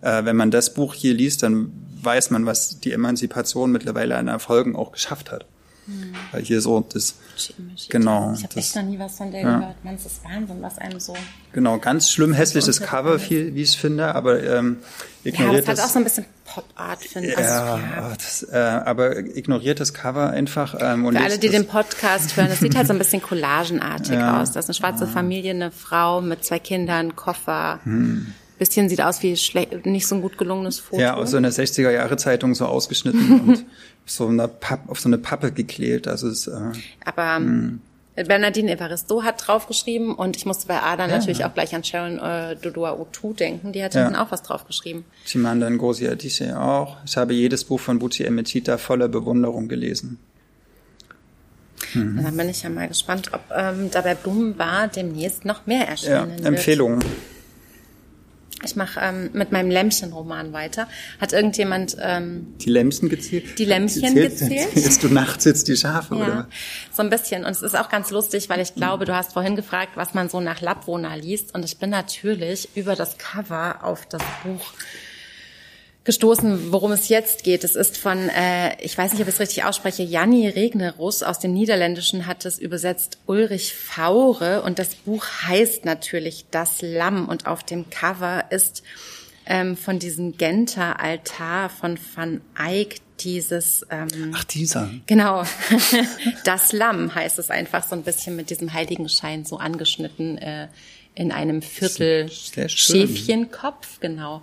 äh, wenn man das Buch hier liest, dann weiß man, was die Emanzipation mittlerweile an Erfolgen auch geschafft hat. Hm. Weil hier so das genau. Ich habe echt noch nie was von der ja. gehört. Man, es ist Wahnsinn, was einem so. Genau, ganz schlimm hässliches Cover, viel, wie ich es finde, aber ähm, ignoriert ja, das. hat auch so ein bisschen Pop-Art, finde ich. Ja, also, das, äh, aber ignoriert das Cover einfach. Ähm, und Für alle, die den Podcast hören, es sieht halt so ein bisschen collagenartig ja. aus. Das ist eine schwarze Familie, eine Frau mit zwei Kindern, Koffer. Hm bisschen sieht aus wie nicht so ein gut gelungenes Foto. Ja, aus so einer 60er Jahre Zeitung so ausgeschnitten und so eine Papp, auf so eine Pappe geklebt. Also es, äh, Aber mh. Hm. Bernardine Evaristo hat draufgeschrieben und ich musste bei Ada ja. natürlich auch gleich an Sharon äh, Dodua Otu denken. Die hat ja. auch was draufgeschrieben. Chimanda Ngozi Adichie auch. Ich habe jedes Buch von Buti Emetita voller Bewunderung gelesen. Mhm. Dann bin ich ja mal gespannt, ob ähm, dabei Blumen war demnächst noch mehr erscheinen ja, Empfehlungen. Ich mache ähm, mit meinem Lämmchen-Roman weiter. Hat irgendjemand ähm, die Lämmchen gezählt? Die Lämmchen gezählt? Zählst du nachts jetzt die Schafe ja, oder? So ein bisschen. Und es ist auch ganz lustig, weil ich glaube, du hast vorhin gefragt, was man so nach Lappwohner liest. Und ich bin natürlich über das Cover auf das Buch gestoßen, worum es jetzt geht. Es ist von, äh, ich weiß nicht, ob ich es richtig ausspreche, Janni Regnerus aus dem Niederländischen hat es übersetzt Ulrich Faure. Und das Buch heißt natürlich Das Lamm. Und auf dem Cover ist ähm, von diesem Genter Altar von Van Eyck dieses ähm, Ach dieser. genau das Lamm heißt es einfach so ein bisschen mit diesem Heiligenschein so angeschnitten äh, in einem Viertel Schäfchenkopf genau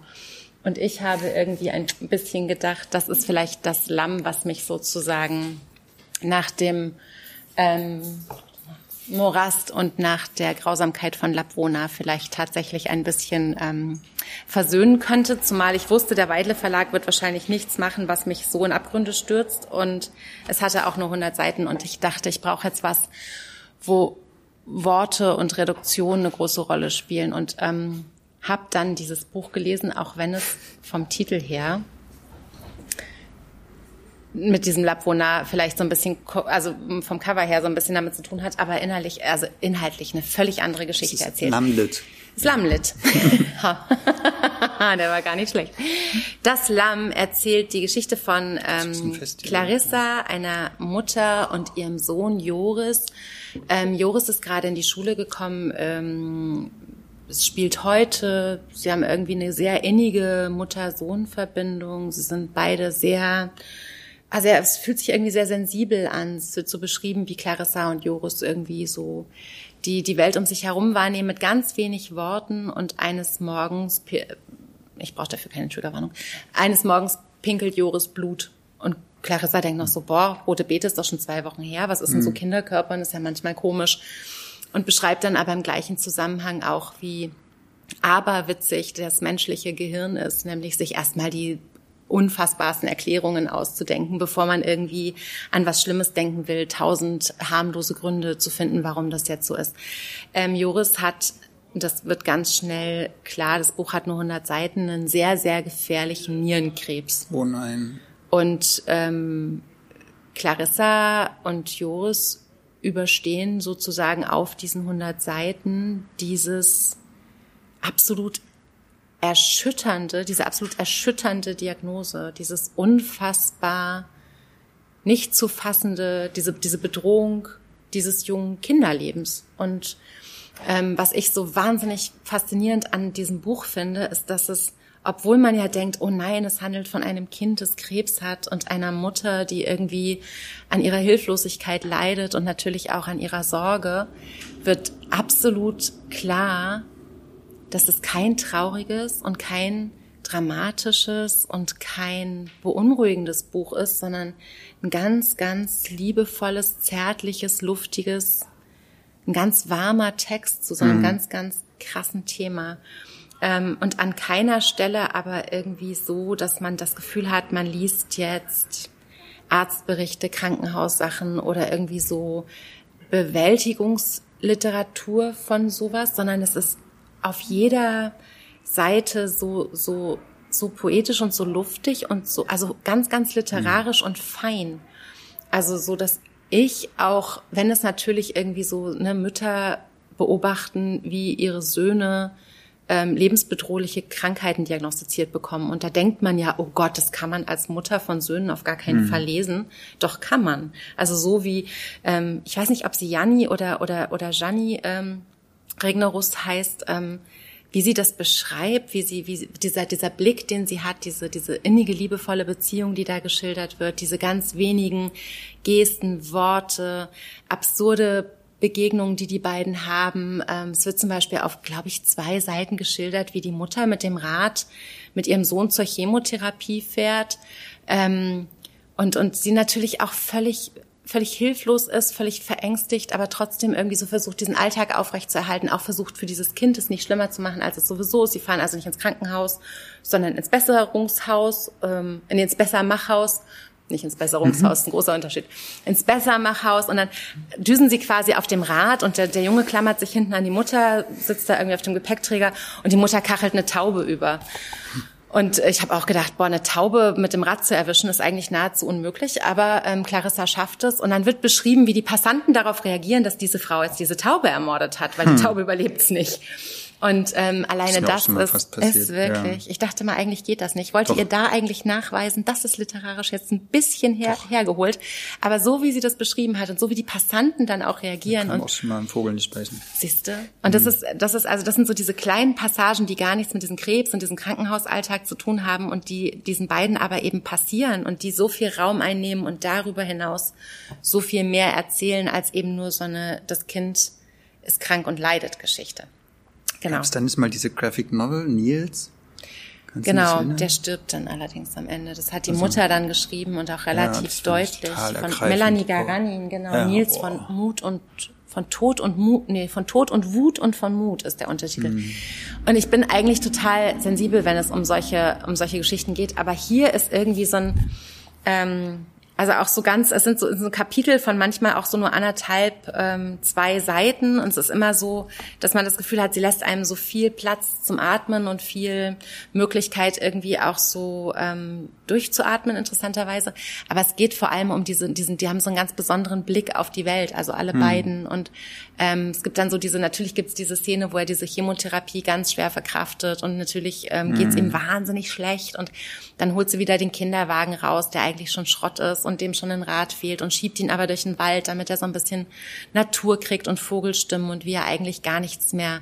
und ich habe irgendwie ein bisschen gedacht, das ist vielleicht das Lamm, was mich sozusagen nach dem ähm, Morast und nach der Grausamkeit von Lapwona vielleicht tatsächlich ein bisschen ähm, versöhnen könnte. Zumal ich wusste, der Weidle Verlag wird wahrscheinlich nichts machen, was mich so in Abgründe stürzt. Und es hatte auch nur 100 Seiten. Und ich dachte, ich brauche jetzt was, wo Worte und Reduktion eine große Rolle spielen. Und ähm, habe dann dieses Buch gelesen, auch wenn es vom Titel her mit diesem Labwohner vielleicht so ein bisschen, also vom Cover her so ein bisschen damit zu tun hat, aber innerlich, also inhaltlich eine völlig andere Geschichte erzählt. Lamlet. Slamlet. Der war gar nicht schlecht. Das Lamm erzählt die Geschichte von ähm, Clarissa, einer Mutter und ihrem Sohn Joris. Ähm, Joris ist gerade in die Schule gekommen, ähm, es spielt heute. Sie haben irgendwie eine sehr innige Mutter-Sohn-Verbindung. Sie sind beide sehr, also es fühlt sich irgendwie sehr sensibel an. Es wird so beschrieben, wie Clarissa und Joris irgendwie so die, die Welt um sich herum wahrnehmen mit ganz wenig Worten und eines Morgens, ich brauche dafür keine Triggerwarnung, eines Morgens pinkelt Joris Blut und Clarissa denkt noch so, boah, rote Beete ist doch schon zwei Wochen her, was ist denn so mhm. Kinderkörpern, ist ja manchmal komisch und beschreibt dann aber im gleichen Zusammenhang auch, wie aberwitzig das menschliche Gehirn ist, nämlich sich erstmal die unfassbarsten Erklärungen auszudenken, bevor man irgendwie an was Schlimmes denken will, tausend harmlose Gründe zu finden, warum das jetzt so ist. Ähm, Joris hat, das wird ganz schnell klar, das Buch hat nur 100 Seiten, einen sehr, sehr gefährlichen Nierenkrebs. Oh nein. Und ähm, Clarissa und Joris überstehen sozusagen auf diesen 100 Seiten dieses absolut erschütternde, diese absolut erschütternde Diagnose, dieses unfassbar nicht zu fassende, diese, diese Bedrohung dieses jungen Kinderlebens. Und ähm, was ich so wahnsinnig faszinierend an diesem Buch finde, ist, dass es obwohl man ja denkt, oh nein, es handelt von einem Kind, das Krebs hat und einer Mutter, die irgendwie an ihrer Hilflosigkeit leidet und natürlich auch an ihrer Sorge, wird absolut klar, dass es kein trauriges und kein dramatisches und kein beunruhigendes Buch ist, sondern ein ganz, ganz liebevolles, zärtliches, luftiges, ein ganz warmer Text zu so einem mhm. ganz, ganz krassen Thema. Ähm, und an keiner Stelle aber irgendwie so, dass man das Gefühl hat, man liest jetzt Arztberichte, Krankenhaussachen oder irgendwie so Bewältigungsliteratur von sowas, sondern es ist auf jeder Seite so, so, so poetisch und so luftig und so, also ganz, ganz literarisch mhm. und fein. Also so, dass ich auch, wenn es natürlich irgendwie so ne, Mütter beobachten, wie ihre Söhne ähm, lebensbedrohliche Krankheiten diagnostiziert bekommen. Und da denkt man ja, oh Gott, das kann man als Mutter von Söhnen auf gar keinen mhm. Fall lesen. Doch kann man. Also so wie, ähm, ich weiß nicht, ob sie Janni oder oder oder Janni ähm, Regnerus heißt, ähm, wie sie das beschreibt, wie sie, wie dieser, dieser Blick, den sie hat, diese, diese innige, liebevolle Beziehung, die da geschildert wird, diese ganz wenigen Gesten, Worte, absurde Begegnungen, die die beiden haben. Ähm, es wird zum Beispiel auf, glaube ich, zwei Seiten geschildert, wie die Mutter mit dem Rad mit ihrem Sohn zur Chemotherapie fährt. Ähm, und, und sie natürlich auch völlig völlig hilflos ist, völlig verängstigt, aber trotzdem irgendwie so versucht, diesen Alltag aufrechtzuerhalten, auch versucht für dieses Kind es nicht schlimmer zu machen, als es sowieso ist. Sie fahren also nicht ins Krankenhaus, sondern ins Besserungshaus, ähm, ins Bessermachhaus nicht ins Besserungshaus, mhm. ein großer Unterschied, ins Bessermachhaus und dann düsen sie quasi auf dem Rad und der, der Junge klammert sich hinten an die Mutter, sitzt da irgendwie auf dem Gepäckträger und die Mutter kachelt eine Taube über. Und ich habe auch gedacht, boah, eine Taube mit dem Rad zu erwischen, ist eigentlich nahezu unmöglich. Aber ähm, Clarissa schafft es. Und dann wird beschrieben, wie die Passanten darauf reagieren, dass diese Frau jetzt diese Taube ermordet hat, weil hm. die Taube überlebt es nicht. Und ähm, alleine das ist, ist wirklich. Ja. Ich dachte mal, eigentlich geht das nicht. Wollte Doch. ihr da eigentlich nachweisen, das ist literarisch jetzt ein bisschen her, hergeholt. Aber so wie sie das beschrieben hat und so wie die Passanten dann auch reagieren. Und auch schon mal einen Vogel nicht beißen. Siehste. Und mhm. das ist, das ist also, das sind so diese kleinen Passagen, die gar nichts mit diesem Krebs und diesem Krankenhausalltag zu tun haben und die diesen beiden aber eben passieren und die so viel Raum einnehmen und darüber hinaus so viel mehr erzählen als eben nur so eine, das Kind ist krank und leidet Geschichte. Genau. Gab's dann nicht mal diese Graphic Novel, Nils? Kannst genau, der stirbt dann allerdings am Ende. Das hat die also, Mutter dann geschrieben und auch relativ ja, deutlich. Von Melanie Garanin, genau. Ja, Nils oh. von Mut und von Tod und Mut, nee, von Tod und Wut und von Mut ist der Untertitel. Mhm. Und ich bin eigentlich total sensibel, wenn es um solche, um solche Geschichten geht. Aber hier ist irgendwie so ein, ähm, also auch so ganz, es sind so, so Kapitel von manchmal auch so nur anderthalb, ähm, zwei Seiten und es ist immer so, dass man das Gefühl hat, sie lässt einem so viel Platz zum Atmen und viel Möglichkeit irgendwie auch so ähm, durchzuatmen, interessanterweise. Aber es geht vor allem um diese, diesen, die haben so einen ganz besonderen Blick auf die Welt, also alle hm. beiden. Und ähm, es gibt dann so diese, natürlich gibt es diese Szene, wo er diese Chemotherapie ganz schwer verkraftet und natürlich ähm, geht es hm. ihm wahnsinnig schlecht und dann holt sie wieder den Kinderwagen raus, der eigentlich schon Schrott ist und dem schon ein Rad fehlt und schiebt ihn aber durch den Wald, damit er so ein bisschen Natur kriegt und Vogelstimmen und wie er eigentlich gar nichts mehr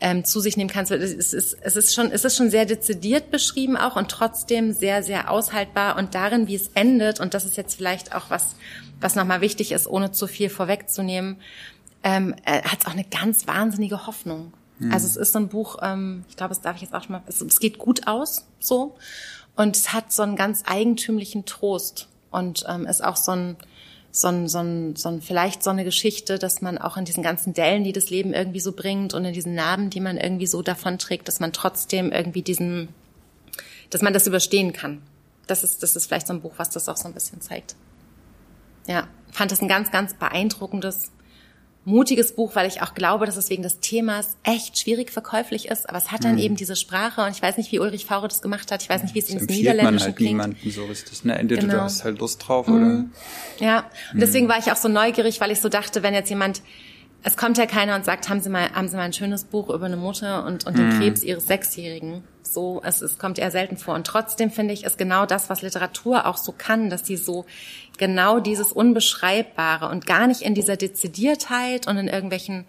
ähm, zu sich nehmen kann. Es ist, es ist schon, es ist schon sehr dezidiert beschrieben auch und trotzdem sehr, sehr aushaltbar und darin, wie es endet, und das ist jetzt vielleicht auch was, was nochmal wichtig ist, ohne zu viel vorwegzunehmen, ähm, äh, hat es auch eine ganz wahnsinnige Hoffnung. Mhm. Also es ist so ein Buch, ähm, ich glaube, das darf ich jetzt auch schon mal, es, es geht gut aus, so. Und es hat so einen ganz eigentümlichen Trost und ähm, ist auch so ein, so ein, so ein, so ein, vielleicht so eine Geschichte, dass man auch in diesen ganzen Dellen, die das Leben irgendwie so bringt und in diesen Narben, die man irgendwie so davon trägt, dass man trotzdem irgendwie diesen, dass man das überstehen kann. Das ist, das ist vielleicht so ein Buch, was das auch so ein bisschen zeigt. Ja, fand das ein ganz, ganz beeindruckendes mutiges Buch, weil ich auch glaube, dass es wegen des Themas echt schwierig verkäuflich ist. Aber es hat dann mhm. eben diese Sprache und ich weiß nicht, wie Ulrich Faure das gemacht hat. Ich weiß nicht, wie es ins Niederländische man halt klingt. niemanden so richtig. Ne? Entweder genau. du hast halt Lust drauf oder. Mhm. Ja, und deswegen mhm. war ich auch so neugierig, weil ich so dachte, wenn jetzt jemand es kommt ja keiner und sagt, haben Sie mal, haben Sie mal ein schönes Buch über eine Mutter und, und den mhm. Krebs ihres Sechsjährigen. So, es, es kommt eher selten vor. Und trotzdem finde ich, ist genau das, was Literatur auch so kann, dass sie so genau dieses Unbeschreibbare und gar nicht in dieser Dezidiertheit und in irgendwelchen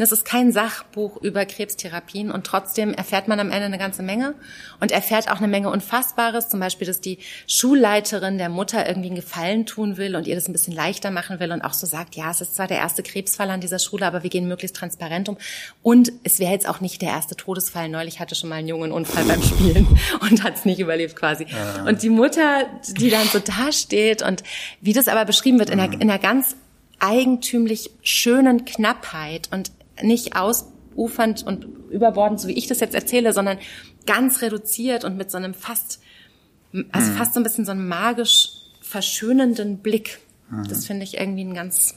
das ist kein Sachbuch über Krebstherapien und trotzdem erfährt man am Ende eine ganze Menge und erfährt auch eine Menge Unfassbares, zum Beispiel, dass die Schulleiterin der Mutter irgendwie einen Gefallen tun will und ihr das ein bisschen leichter machen will und auch so sagt, ja, es ist zwar der erste Krebsfall an dieser Schule, aber wir gehen möglichst transparent um und es wäre jetzt auch nicht der erste Todesfall. Neulich hatte schon mal einen jungen Unfall beim Spielen und hat es nicht überlebt quasi. Ja. Und die Mutter, die dann so dasteht und wie das aber beschrieben wird in einer, in einer ganz eigentümlich schönen Knappheit und nicht aus ausufernd und überbordend, so wie ich das jetzt erzähle, sondern ganz reduziert und mit so einem fast, also mhm. fast so ein bisschen so einem magisch verschönenden Blick. Mhm. Das finde ich irgendwie ein ganz,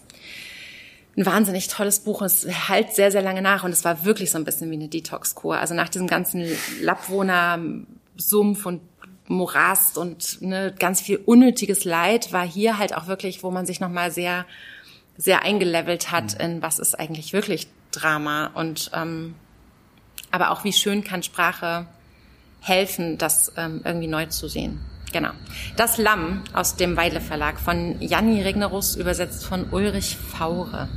ein wahnsinnig tolles Buch. Es hält sehr, sehr lange nach und es war wirklich so ein bisschen wie eine Detox-Kur. Also nach diesem ganzen Lappwohner-Sumpf und Morast und ne, ganz viel unnötiges Leid war hier halt auch wirklich, wo man sich nochmal sehr, sehr eingelevelt hat mhm. in was ist eigentlich wirklich Drama und ähm, aber auch wie schön kann Sprache helfen, das ähm, irgendwie neu zu sehen. Genau. Das Lamm aus dem Weidle Verlag von Janni Regnerus, übersetzt von Ulrich Faure.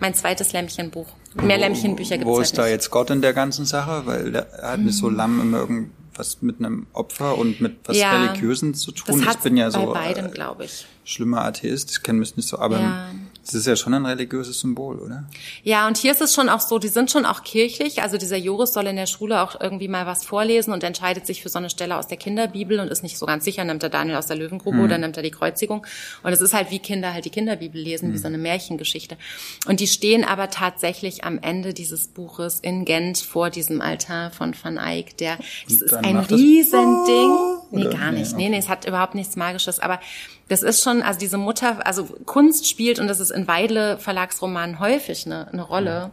Mein zweites Lämmchenbuch. Mehr Lämmchenbücher gibt es Wo ist da jetzt Gott in der ganzen Sache? Weil er hat nicht so Lamm immer irgendwas mit einem Opfer und mit was ja, Religiösen zu tun. Das ich bin ja so bei beidem, glaube ich. Schlimmer Atheist, ich kenne mich nicht so, aber ja. Das ist ja schon ein religiöses Symbol, oder? Ja, und hier ist es schon auch so, die sind schon auch kirchlich. Also dieser Joris soll in der Schule auch irgendwie mal was vorlesen und entscheidet sich für so eine Stelle aus der Kinderbibel und ist nicht so ganz sicher, nimmt er Daniel aus der Löwengrube mhm. oder nimmt er die Kreuzigung. Und es ist halt wie Kinder halt die Kinderbibel lesen, mhm. wie so eine Märchengeschichte. Und die stehen aber tatsächlich am Ende dieses Buches in Gent vor diesem Altar von Van Eyck. Der, das ist ein Riesending. Oh, nee, gar nicht. Nee, nee, es hat überhaupt nichts Magisches. Aber das ist schon, also diese Mutter, also Kunst spielt, und das ist in Weidle Verlagsromanen häufig eine, eine Rolle.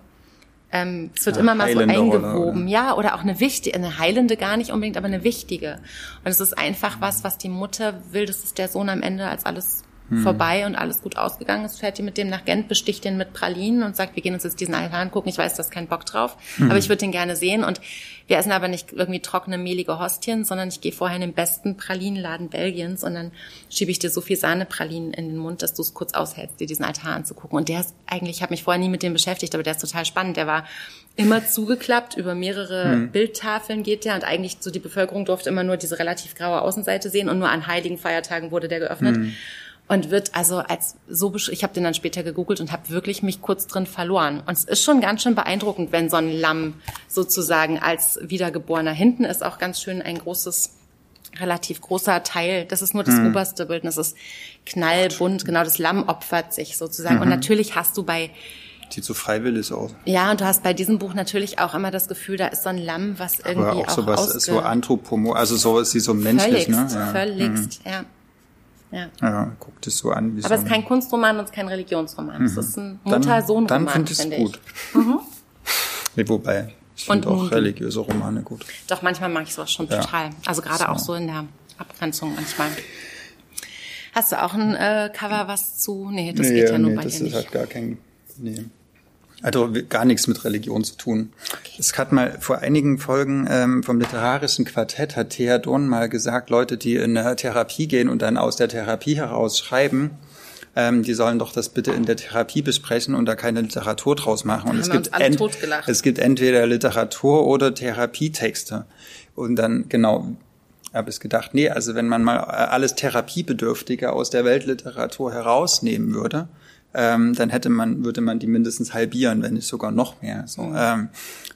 Ähm, es wird ja, immer mal so eingewoben, Rolle, ja, oder auch eine wichtige, eine heilende gar nicht unbedingt, aber eine wichtige. Und es ist einfach was, was die Mutter will, dass es der Sohn am Ende als alles hm. vorbei und alles gut ausgegangen ist, fährt die mit dem nach Gent, besticht den mit Pralinen und sagt, wir gehen uns jetzt diesen Altar angucken. Ich weiß, du hast keinen Bock drauf, hm. aber ich würde den gerne sehen. Und wir essen aber nicht irgendwie trockene, mehlige Hostien, sondern ich gehe vorher in den besten Pralinenladen Belgiens und dann schiebe ich dir so viel Sahnepralinen in den Mund, dass du es kurz aushältst, dir diesen Altar anzugucken. Und der ist eigentlich, ich habe mich vorher nie mit dem beschäftigt, aber der ist total spannend. Der war immer zugeklappt, über mehrere hm. Bildtafeln geht der und eigentlich so die Bevölkerung durfte immer nur diese relativ graue Außenseite sehen und nur an heiligen Feiertagen wurde der geöffnet. Hm und wird also als so ich habe den dann später gegoogelt und habe wirklich mich kurz drin verloren und es ist schon ganz schön beeindruckend, wenn so ein Lamm sozusagen als Wiedergeborener hinten ist auch ganz schön ein großes relativ großer Teil, das ist nur das mhm. oberste Bild, das ist knallbunt, genau das Lamm opfert sich sozusagen mhm. und natürlich hast du bei Sieht so freiwillig aus. Ja, und du hast bei diesem Buch natürlich auch immer das Gefühl, da ist so ein Lamm, was irgendwie Aber auch, auch sowas, so anthropomo, also so ist sie so menschlich, völligst, ne? Ja. Völligst, mhm. ja. Ja. ja, guckt es so an. Wie Aber so es ist kein Kunstroman und es ist kein Religionsroman. Mhm. Es ist ein Mutter-Sohn-Roman, Dann finde ich es gut. Mhm. Nee, wobei, ich finde auch religiöse Romane gut. Doch, manchmal mag ich sowas schon ja. total. Also gerade so. auch so in der Abgrenzung manchmal. Hast du auch ein äh, Cover, was zu... Nee, das nee, geht ja nur nee, bei das dir nicht. Das ist halt gar kein... Nee. Also gar nichts mit Religion zu tun. Es hat mal vor einigen Folgen ähm, vom literarischen Quartett hat Thea Dorn mal gesagt, Leute, die in eine Therapie gehen und dann aus der Therapie heraus schreiben, ähm, die sollen doch das bitte in der Therapie besprechen und da keine Literatur draus machen. Und es gibt, es gibt entweder Literatur oder Therapietexte. Und dann, genau, habe ich gedacht, nee, also wenn man mal alles Therapiebedürftige aus der Weltliteratur herausnehmen würde, ähm, dann hätte man, würde man die mindestens halbieren, wenn nicht sogar noch mehr. So, mhm. ähm,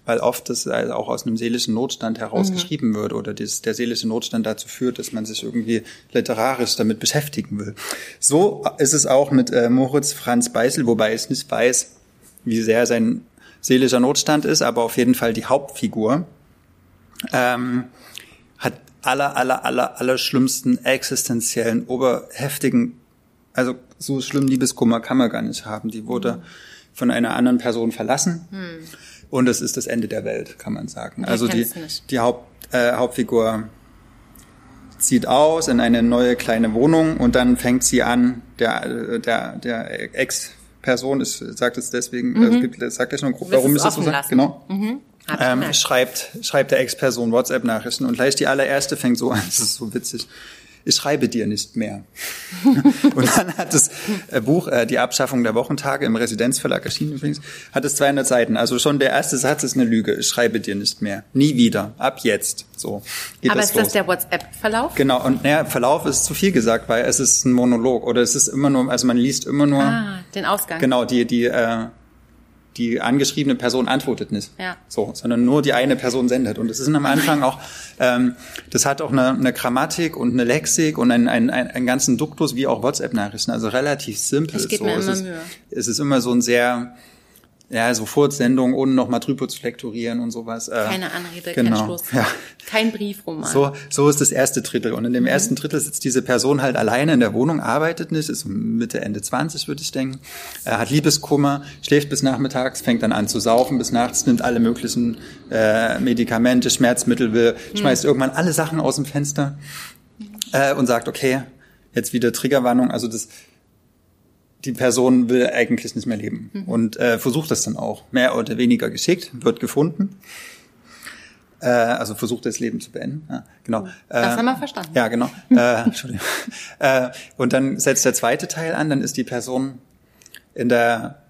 weil oft das also auch aus einem seelischen Notstand heraus mhm. geschrieben wird oder das, der seelische Notstand dazu führt, dass man sich irgendwie literarisch damit beschäftigen will. So ist es auch mit äh, Moritz Franz Beißel, wobei ich nicht weiß, wie sehr sein seelischer Notstand ist, aber auf jeden Fall die Hauptfigur ähm, hat aller, aller, aller, aller schlimmsten existenziellen, oberheftigen also so schlimm Liebeskummer kann man gar nicht haben. Die wurde von einer anderen Person verlassen. Hm. Und es ist das Ende der Welt, kann man sagen. Ich also die, die Haupt, äh, Hauptfigur zieht aus in eine neue kleine Wohnung und dann fängt sie an, der, der, der Ex-Person, ich sage es deswegen, mhm. es gibt, sag ich noch grob, warum ist das so? Sagt? Genau. Mhm. Ähm, schreibt, schreibt der Ex-Person WhatsApp-Nachrichten und gleich die allererste fängt so an, das ist so witzig ich schreibe dir nicht mehr. und dann hat das äh, Buch, äh, die Abschaffung der Wochentage im Residenzverlag erschienen übrigens, hat es 200 Seiten. Also schon der erste Satz ist eine Lüge. Ich schreibe dir nicht mehr. Nie wieder. Ab jetzt. So. Geht Aber das ist los. das der WhatsApp-Verlauf? Genau. Und naja, Verlauf ist zu viel gesagt, weil es ist ein Monolog oder es ist immer nur, also man liest immer nur. Ah, den Ausgang. Genau, die, die, äh, die angeschriebene Person antwortet nicht. Ja. So, sondern nur die eine Person sendet. Und das ist am Anfang auch, ähm, das hat auch eine, eine Grammatik und eine Lexik und einen, einen, einen ganzen Duktus wie auch WhatsApp-Nachrichten. Also relativ simpel. Ich gebe so. mir immer es ist, Mühe. Es ist immer so ein sehr ja, so Furzsendungen, ohne nochmal drüber zu lektorieren und sowas. Äh, Keine Anrede, genau, kein Schluss. Ja. Kein Briefroman. So, so ist das erste Drittel. Und in dem mhm. ersten Drittel sitzt diese Person halt alleine in der Wohnung, arbeitet nicht, ist Mitte, Ende 20, würde ich denken. Er hat Liebeskummer, schläft bis nachmittags, fängt dann an zu saufen bis nachts, nimmt alle möglichen äh, Medikamente, Schmerzmittel, will, mhm. schmeißt irgendwann alle Sachen aus dem Fenster äh, und sagt, okay, jetzt wieder Triggerwarnung, also das die Person will eigentlich nicht mehr leben mhm. und äh, versucht das dann auch. Mehr oder weniger geschickt, wird gefunden. Äh, also versucht das Leben zu beenden. Ja, genau. Das äh, haben wir verstanden. Ja, genau. äh, Entschuldigung. äh, und dann setzt der zweite Teil an, dann ist die Person in der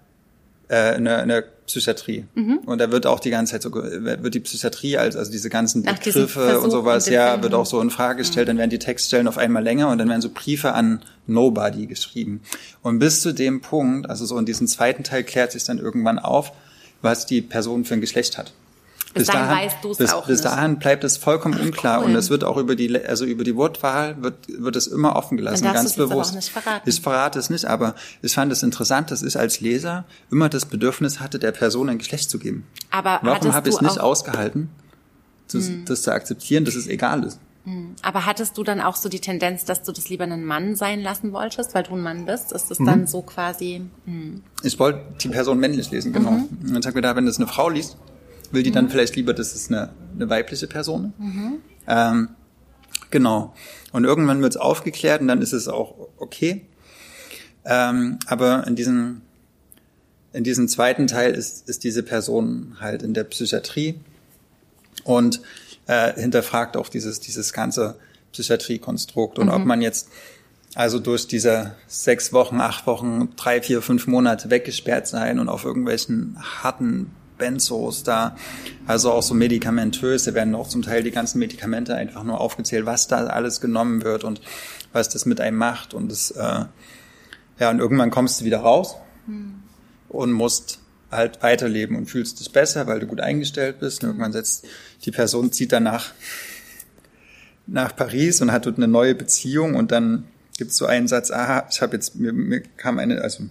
äh, in der, in der Psychiatrie. Mhm. Und da wird auch die ganze Zeit so, wird die Psychiatrie als, also diese ganzen Nach Begriffe und sowas, und ja, wird auch so in Frage gestellt. Mhm. Dann werden die Textstellen auf einmal länger und dann werden so Briefe an Nobody geschrieben. Und bis zu dem Punkt, also so in diesem zweiten Teil klärt sich dann irgendwann auf, was die Person für ein Geschlecht hat. Bis, bis dahin weißt du es auch bis dahin bleibt es vollkommen Ach, unklar cool. und es wird auch über die also über die Wortwahl wird wird es immer offen gelassen, ganz bewusst. nicht verraten. Ich verrate es nicht, aber ich fand es interessant, dass ich als Leser immer das Bedürfnis hatte, der Person ein Geschlecht zu geben. Aber warum habe ich es nicht ausgehalten, das, hm. das zu akzeptieren, dass es egal ist? Hm. Aber hattest du dann auch so die Tendenz, dass du das lieber einen Mann sein lassen wolltest, weil du ein Mann bist? Ist das mhm. dann so quasi? Hm. Ich wollte die Person männlich lesen, genau. Mhm. Und ich habe gedacht, wenn das eine Frau liest, will die mhm. dann vielleicht lieber, dass es eine, eine weibliche Person mhm. ähm, Genau. Und irgendwann wird es aufgeklärt und dann ist es auch okay. Ähm, aber in diesem, in diesem zweiten Teil ist, ist diese Person halt in der Psychiatrie und äh, hinterfragt auch dieses, dieses ganze Psychiatriekonstrukt und mhm. ob man jetzt also durch diese sechs Wochen, acht Wochen, drei, vier, fünf Monate weggesperrt sein und auf irgendwelchen harten Benzos da, also auch so medikamentös. Da werden auch zum Teil die ganzen Medikamente einfach nur aufgezählt, was da alles genommen wird und was das mit einem macht. Und das, äh, ja, und irgendwann kommst du wieder raus hm. und musst halt weiterleben und fühlst dich besser, weil du gut eingestellt bist. Und irgendwann setzt die Person zieht danach nach Paris und hat dort eine neue Beziehung und dann gibt es so einen Satz, aha, ich habe jetzt, mir, mir kam eine, also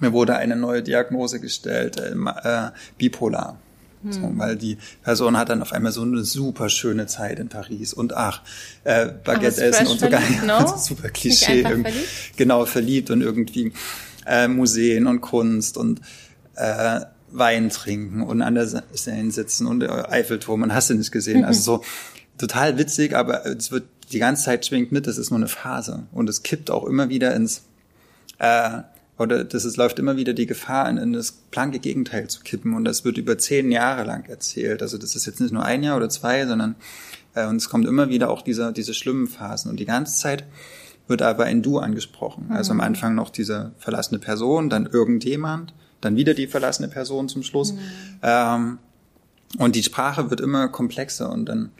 mir wurde eine neue Diagnose gestellt, äh, äh, bipolar. Hm. So, weil die Person hat dann auf einmal so eine super schöne Zeit in Paris und ach, äh, Baguette essen und sogar no? super Klischee. Verliebt? Genau, verliebt und irgendwie äh, Museen und Kunst und äh, Wein trinken und an der Seine sitzen und der Eiffelturm und hast du nicht gesehen. Also so total witzig, aber es wird die ganze Zeit schwingt mit, das ist nur eine Phase. Und es kippt auch immer wieder ins äh, oder das ist, läuft immer wieder die Gefahr, in, in das blanke Gegenteil zu kippen. Und das wird über zehn Jahre lang erzählt. Also das ist jetzt nicht nur ein Jahr oder zwei, sondern äh, und es kommt immer wieder auch diese, diese schlimmen Phasen. Und die ganze Zeit wird aber ein Du angesprochen. Mhm. Also am Anfang noch diese verlassene Person, dann irgendjemand, dann wieder die verlassene Person zum Schluss. Mhm. Ähm, und die Sprache wird immer komplexer und dann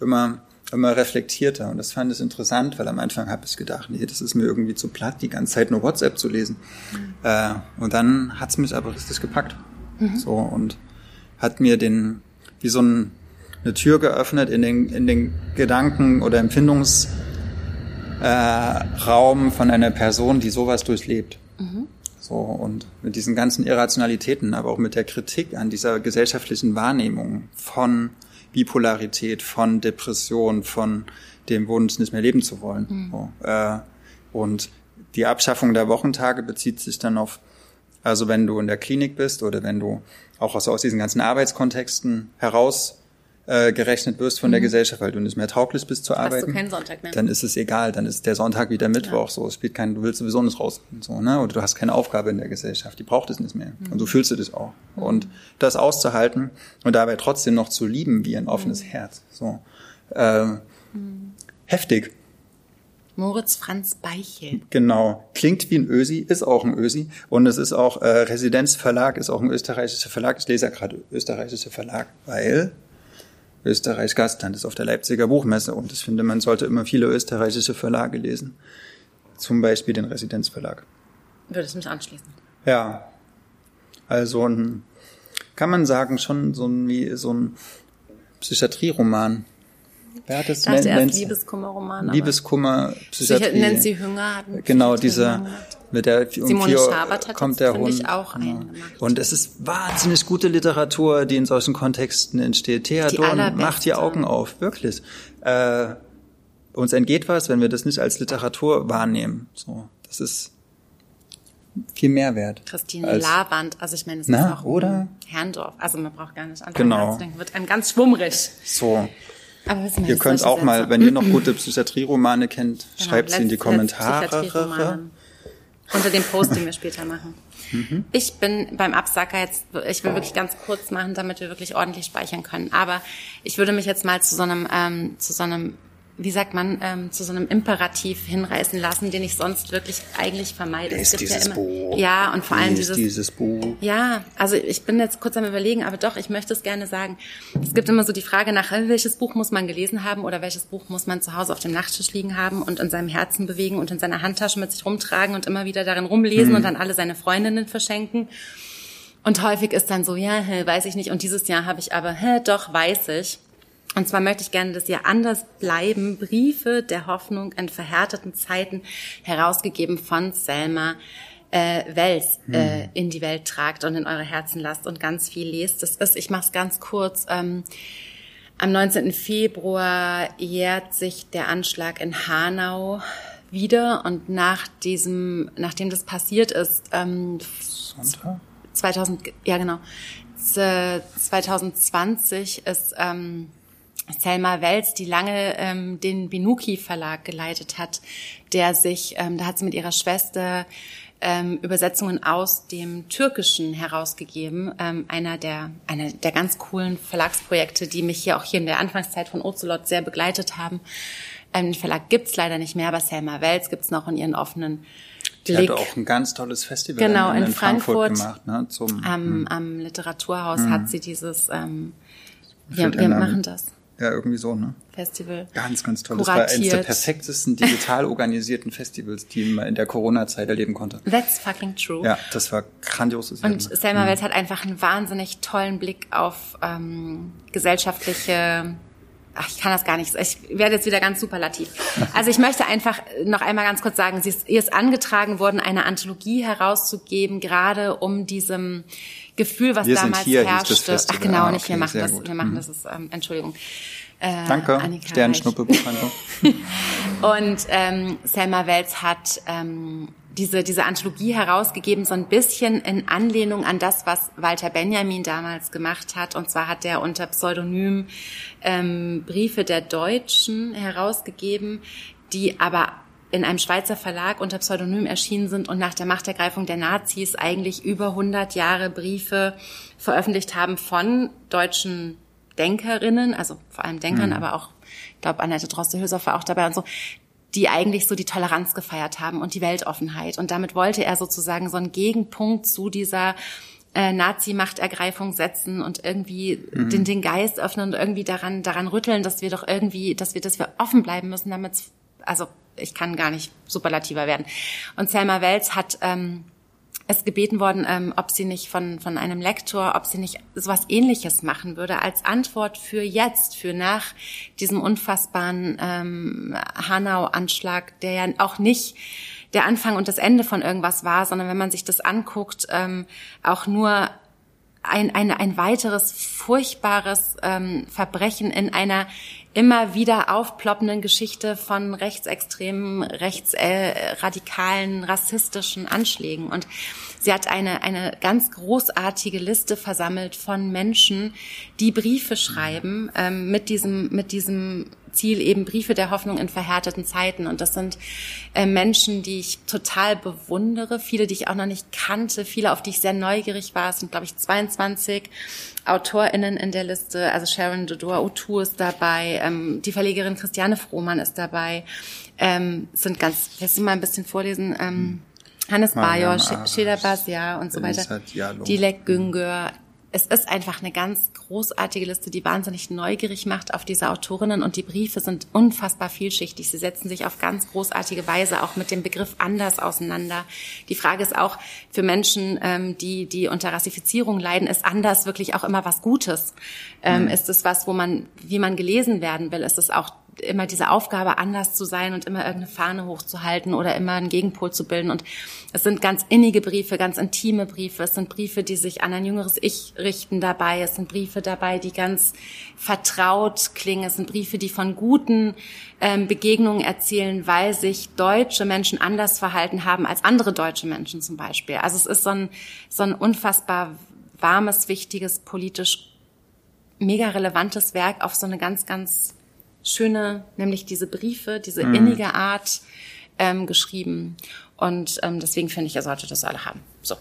immer immer reflektierter. Und das fand ich interessant, weil am Anfang habe ich gedacht, nee, das ist mir irgendwie zu platt, die ganze Zeit nur WhatsApp zu lesen. Mhm. Äh, und dann hat's mich aber richtig gepackt. Mhm. So und hat mir den, wie so ein, eine Tür geöffnet in den, in den Gedanken oder Empfindungsraum äh, von einer Person, die sowas durchlebt. Mhm. So, und mit diesen ganzen Irrationalitäten, aber auch mit der Kritik an dieser gesellschaftlichen Wahrnehmung von Bipolarität, von Depression, von dem Wunsch, nicht mehr leben zu wollen. Mhm. So, äh, und die Abschaffung der Wochentage bezieht sich dann auf, also wenn du in der Klinik bist oder wenn du auch aus, aus diesen ganzen Arbeitskontexten heraus äh, gerechnet wirst von mhm. der Gesellschaft, weil du nicht mehr tauglich bist zu arbeiten. Hast du keinen Sonntag mehr. Dann ist es egal, dann ist der Sonntag wieder Mittwoch, ja. so, es spielt kein, du willst sowieso nicht raus, so, ne, oder du hast keine Aufgabe in der Gesellschaft, die braucht es nicht mehr. Mhm. Und so fühlst du dich auch. Mhm. Und das auszuhalten und dabei trotzdem noch zu lieben wie ein offenes mhm. Herz, so, äh, heftig. Moritz Franz Beichel. Genau. Klingt wie ein Ösi, ist auch ein Ösi. Und es ist auch, äh, Residenzverlag ist auch ein österreichischer Verlag. Ich lese ja gerade österreichischer Verlag, weil Österreichs Gastland ist auf der Leipziger Buchmesse und ich finde, man sollte immer viele österreichische Verlage lesen. Zum Beispiel den Residenzverlag. Würde es mich anschließen. Ja. Also ein, kann man sagen, schon so ein, wie so ein Psychiatrieroman. Wer hat das? Erst Nancy- Liebeskummerroman. Liebeskummer, Psychiatrie. Nancy Hünger hat Genau, dieser mit der um Simone Schabert hat kommt das, der Hund. ich, auch Genau. einen gemacht. Und es ist wahnsinnig gute Literatur, die in solchen Kontexten entsteht. Allerbeste. macht die Augen auf, wirklich. Äh, uns entgeht was, wenn wir das nicht als Literatur wahrnehmen. So, das ist viel mehr wert. Christine Lavand, also ich meine, es ist auch oder? Herrndorf. Also man braucht gar nicht anfangen Genau. nachzudenken. Wird einem ganz schwummrig. So, Aber was ihr könnt auch mal, wenn ihr noch gute Psychiatrieromane kennt, Genau, schreibt sie in die Kommentare. Unter dem Post, den wir später machen. Mhm. Ich bin beim Absacker jetzt, ich will wirklich ganz kurz machen, damit wir wirklich ordentlich speichern können. Aber ich würde mich jetzt mal zu so einem, ähm, zu so einem, wie sagt man, ähm, zu so einem Imperativ hinreißen lassen, den ich sonst wirklich eigentlich vermeide. Gibt dieses ja, immer, Buch. ja, und vor allem dieses, dieses Buch. ja, also ich bin jetzt kurz am überlegen, aber doch, ich möchte es gerne sagen. Es gibt immer so die Frage nach, äh, welches Buch muss man gelesen haben oder welches Buch muss man zu Hause auf dem Nachttisch liegen haben und in seinem Herzen bewegen und in seiner Handtasche mit sich rumtragen und immer wieder darin rumlesen und dann alle seine Freundinnen verschenken. Und häufig ist dann so, ja, hä, weiß ich nicht. Und dieses Jahr habe ich aber, hä, doch, weiß ich. Und zwar möchte ich gerne, dass ihr anders bleiben. Briefe der Hoffnung in verhärteten Zeiten, herausgegeben von Selma äh, Wels, äh, in die Welt tragt und in eure Herzen lasst und ganz viel lest. Das ist, ich mache es ganz kurz. Ähm, am 19. Februar jährt sich der Anschlag in Hanau wieder und nach diesem, nachdem das passiert ist, ähm, Sonntag? 2000, ja genau, Z- 2020 ist ähm, Selma Wels, die lange ähm, den Binuki Verlag geleitet hat, der sich, ähm, da hat sie mit ihrer Schwester ähm, Übersetzungen aus dem Türkischen herausgegeben, ähm, einer der einer der ganz coolen Verlagsprojekte, die mich hier auch hier in der Anfangszeit von Ocelot sehr begleitet haben. Ähm, den Verlag gibt's leider nicht mehr, aber Selma Wels gibt's noch in ihren offenen Die Blick. hatte auch ein ganz tolles Festival Genau, in, in Frankfurt. gemacht, ne? Zum, am, am Literaturhaus hat sie dieses, ähm, wir, wir machen das ja, irgendwie so, ne? Festival. Ganz, ganz toll. Das war eines der Kuratiert. perfektesten digital organisierten Festivals, die man in der Corona-Zeit erleben konnte. That's fucking true. Ja, das war grandios. Und. Selma Wels hat einfach einen wahnsinnig tollen Blick auf ähm, gesellschaftliche Ach, ich kann das gar nicht. Ich werde jetzt wieder ganz superlativ. Also ich möchte einfach noch einmal ganz kurz sagen, sie ist, ihr ist angetragen worden, eine Anthologie herauszugeben, gerade um diesem Gefühl, was Wir damals hier, herrschte. Ach genau, Ah, nicht wir okay, machen das. gut. Wir machen Mhm. das ist ähm, Entschuldigung. Äh, Danke, Annika Sternschnuppe Buchhandlung. und ähm, Selma Wels hat ähm, diese, diese Anthologie herausgegeben, so ein bisschen in Anlehnung an das, was Walter Benjamin damals gemacht hat. Und zwar hat er unter Pseudonym ähm, Briefe der Deutschen herausgegeben, die aber in einem Schweizer Verlag unter Pseudonym erschienen sind und nach der Machtergreifung der Nazis eigentlich über 100 Jahre Briefe veröffentlicht haben von deutschen Denkerinnen, also vor allem Denkern, aber auch, ich glaube, Annette Droste-Hülshoff war auch dabei und so, die eigentlich so die Toleranz gefeiert haben und die Weltoffenheit. Und damit wollte er sozusagen so einen Gegenpunkt zu dieser äh, Nazi-Machtergreifung setzen und irgendwie den, den Geist öffnen und irgendwie daran, daran rütteln, dass wir doch irgendwie, dass wir, dass wir offen bleiben müssen, damit, also ich kann gar nicht superlativer werden. Und Selma Wels hat ähm, ist gebeten worden, ähm, ob sie nicht von, von einem Lektor, ob sie nicht sowas ähnliches machen würde, als Antwort für jetzt, für nach diesem unfassbaren ähm, Hanau-Anschlag, der ja auch nicht der Anfang und das Ende von irgendwas war, sondern wenn man sich das anguckt, ähm, auch nur ein, ein, ein weiteres furchtbares ähm, Verbrechen in einer immer wieder aufploppenden Geschichte von rechtsextremen, rechtsradikalen, rassistischen Anschlägen. Und sie hat eine, eine ganz großartige Liste versammelt von Menschen, die Briefe schreiben ähm, mit diesem, mit diesem Ziel eben Briefe der Hoffnung in verhärteten Zeiten. Und das sind äh, Menschen, die ich total bewundere, viele, die ich auch noch nicht kannte, viele, auf die ich sehr neugierig war. Es sind, glaube ich, 22 AutorInnen in der Liste. Also Sharon Dodua Otu ist dabei, ähm, die Verlegerin Christiane Frohmann ist dabei. Ähm, sind ganz, willst du mal ein bisschen vorlesen? Ähm, Hannes Mariam Bajor, Sheda Basia und so weiter. Dilek Güngör, es ist einfach eine ganz großartige Liste, die wahnsinnig neugierig macht auf diese Autorinnen und die Briefe sind unfassbar vielschichtig. Sie setzen sich auf ganz großartige Weise auch mit dem Begriff anders auseinander. Die Frage ist auch für Menschen, ähm, die, die unter Rassifizierung leiden, ist anders wirklich auch immer was Gutes? Ähm, mhm. Ist es was, wo man, wie man gelesen werden will? Ist es auch immer diese Aufgabe, anders zu sein und immer irgendeine Fahne hochzuhalten oder immer einen Gegenpol zu bilden. Und es sind ganz innige Briefe, ganz intime Briefe. Es sind Briefe, die sich an ein jüngeres Ich richten dabei. Es sind Briefe dabei, die ganz vertraut klingen. Es sind Briefe, die von guten ähm, Begegnungen erzählen, weil sich deutsche Menschen anders verhalten haben als andere deutsche Menschen zum Beispiel. Also es ist so ein, so ein unfassbar warmes, wichtiges, politisch mega relevantes Werk auf so eine ganz, ganz schöne, nämlich diese Briefe, diese mhm. innige Art ähm, geschrieben. Und ähm, deswegen finde ich, er sollte das alle haben. So.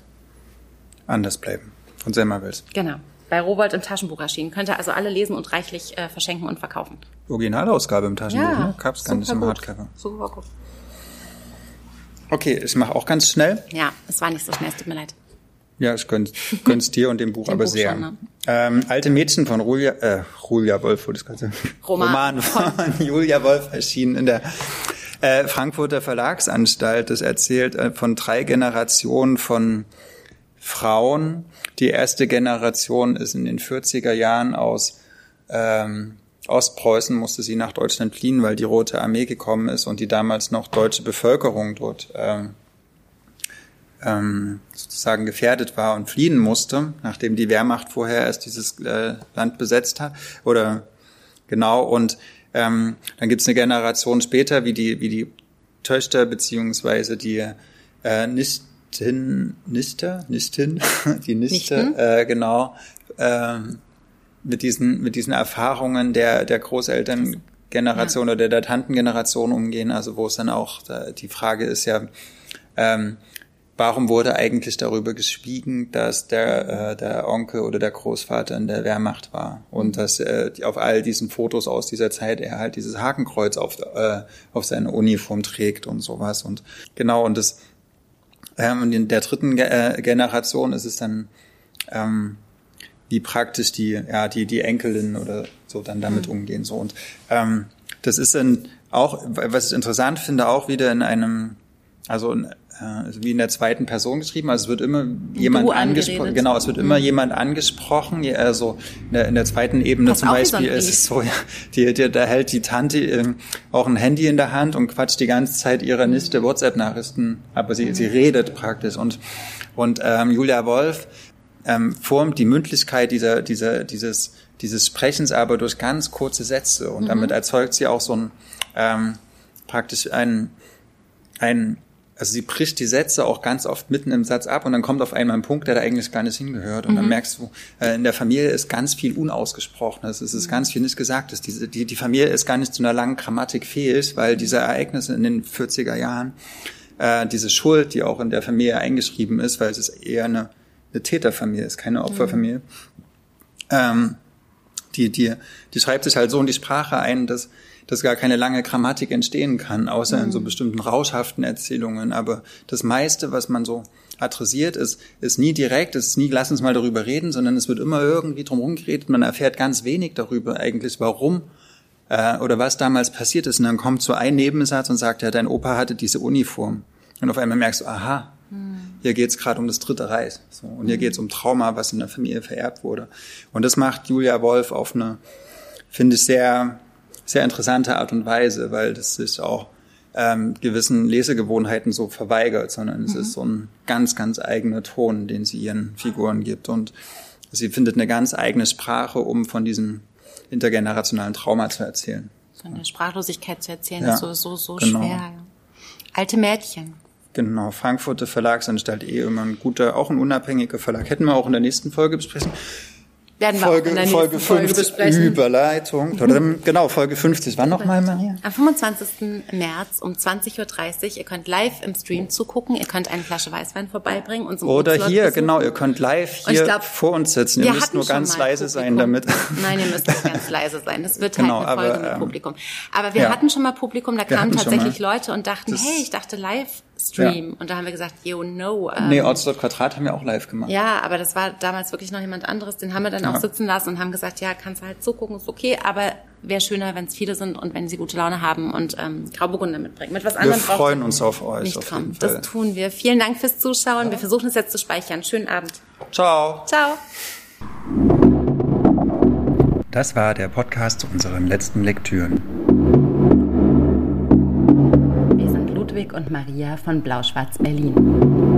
Anders bleiben. Von Selma Wels. Genau. Bei Rowold im Taschenbuch erschienen. Könnt ihr also alle lesen und reichlich äh, verschenken und verkaufen. Originalausgabe im Taschenbuch, ja, ne? Gab's gar nicht im Hardcover. Super gut. Okay, ich mache auch ganz schnell. Ja, es war nicht so schnell, es tut mir leid. Ja, ich gönn's, gönn's dir und dem Buch dem aber Buch sehr. Schon, ne? ähm, Alte Mädchen von Julia, äh, Julia Wolf, wo das ganze Roman. Roman von Julia Wolf erschienen in der äh, Frankfurter Verlagsanstalt. Das erzählt äh, von drei Generationen von Frauen. Die erste Generation ist in den 40er Jahren aus ähm, Ostpreußen, musste sie nach Deutschland fliehen, weil die Rote Armee gekommen ist und die damals noch deutsche Bevölkerung dort ähm, ähm, sozusagen gefährdet war und fliehen musste, nachdem die Wehrmacht vorher erst dieses äh, Land besetzt hat. Oder genau, und ähm, dann gibt's eine Generation später, wie die, wie die Töchter beziehungsweise die äh, Nistin, Nister, Nistin, die Nichte, äh, genau, äh, mit diesen, mit diesen Erfahrungen der, der Großelterngeneration ja. oder der Tantengeneration umgehen, also wo es dann auch, die Frage ist ja, ähm, warum wurde eigentlich darüber geschwiegen, dass der, äh, der Onkel oder der Großvater in der Wehrmacht war? Und dass äh, auf all diesen Fotos aus dieser Zeit er halt dieses Hakenkreuz auf, äh, auf seine Uniform trägt und sowas. Und genau und das ähm, in der dritten Ge äh, Generation ist es dann ähm, wie praktisch die ja die die Enkelin oder so dann damit mhm. umgehen so. Und ähm, das ist dann auch was ich interessant finde auch wieder in einem also also wie in der zweiten Person geschrieben. Also es wird immer jemand angesprochen. Genau, es wird mhm. immer jemand angesprochen. Also in der, in der zweiten Ebene Passt zum Beispiel ist es so, ja, die, die, da hält die Tante äh, auch ein Handy in der Hand und quatscht die ganze Zeit ihrer Niste WhatsApp-Nachrichten, aber sie, mhm. sie redet praktisch. Und, und ähm, Julia Wolf ähm, formt die Mündlichkeit dieser, dieser, dieses, dieses Sprechens aber durch ganz kurze Sätze. Und mhm. damit erzeugt sie auch so ein ähm, praktisch ein, ein also sie bricht die Sätze auch ganz oft mitten im Satz ab und dann kommt auf einmal ein Punkt, der da eigentlich gar nicht hingehört. Und mhm. dann merkst du, äh, in der Familie ist ganz viel Unausgesprochenes, es ist mhm. ganz viel nicht Gesagtes. Diese, die, die Familie ist gar nicht zu einer langen Grammatik fähig, weil diese Ereignisse in den 40er Jahren, äh, diese Schuld, die auch in der Familie eingeschrieben ist, weil es ist eher eine, eine Täterfamilie ist, keine Opferfamilie, mhm. ähm, die, die, die schreibt sich halt so in die Sprache ein, dass dass gar keine lange Grammatik entstehen kann, außer mhm. in so mhm. bestimmten rauschhaften Erzählungen. Aber das meiste, was man so adressiert, ist, ist nie direkt, ist nie, lass uns mal darüber reden, sondern es wird immer irgendwie drumherum geredet. Man erfährt ganz wenig darüber eigentlich, warum äh, oder was damals passiert ist. Und dann kommt so ein Nebensatz und sagt, ja, dein Opa hatte diese Uniform. Und auf einmal merkst du, aha, mhm. hier geht's gerade um das Dritte Reich. So, und hier mhm. geht's um Trauma, was in der Familie vererbt wurde. Und das macht Julia Wolf auf eine, finde ich, sehr sehr interessante Art und Weise, weil das sich auch ähm, gewissen Lesegewohnheiten so verweigert, sondern es mhm. ist so ein ganz, ganz eigener Ton, den sie ihren Figuren gibt. Und sie findet eine ganz eigene Sprache, um von diesem intergenerationalen Trauma zu erzählen. Von der Sprachlosigkeit zu erzählen, ja, ist so, so, so genau. schwer. Alte Mädchen. Genau, Frankfurter Verlagsanstalt eh immer ein guter, auch ein unabhängiger Verlag. Hätten wir auch in der nächsten Folge besprechen. Werden wir Folge, in Folge 50 besprechen. Überleitung. Genau, Folge 50. Wann nochmal, Maria? Am 25. März um 20.30 Uhr. Ihr könnt live im Stream zugucken. Ihr könnt eine Flasche Weißwein vorbeibringen. Und Oder hier, besuchen. genau. Ihr könnt live hier glaub, vor uns sitzen. Ihr müsst nur ganz leise Publikum. sein damit. Nein, ihr müsst nicht ganz leise sein. Das wird genau, halt eine Folge aber, mit ähm, Publikum. Aber wir ja. hatten schon mal Publikum. Da kamen tatsächlich Leute und dachten, hey, ich dachte live Stream. Ja. Und da haben wir gesagt, yo, no. Ähm, Nee, Ortsdorf Quadrat haben wir auch live gemacht. ja, aber das war damals wirklich noch jemand anderes. Den haben wir dann auch Ja. sitzen lassen und haben gesagt, ja, kannst du halt zugucken, ist okay, aber wäre schöner, wenn es viele sind und wenn sie gute Laune haben und ähm, Grauburgunder mitbringen. Mit was Wir anderem braucht freuen uns auf euch nicht auf kommen. jeden Fall. Das tun wir. Vielen Dank fürs Zuschauen. Wir versuchen es jetzt zu speichern. Schönen Abend. Ciao. Ciao. Das war der Podcast zu unseren letzten Lektüren. Und Maria von Blau-Schwarz Berlin.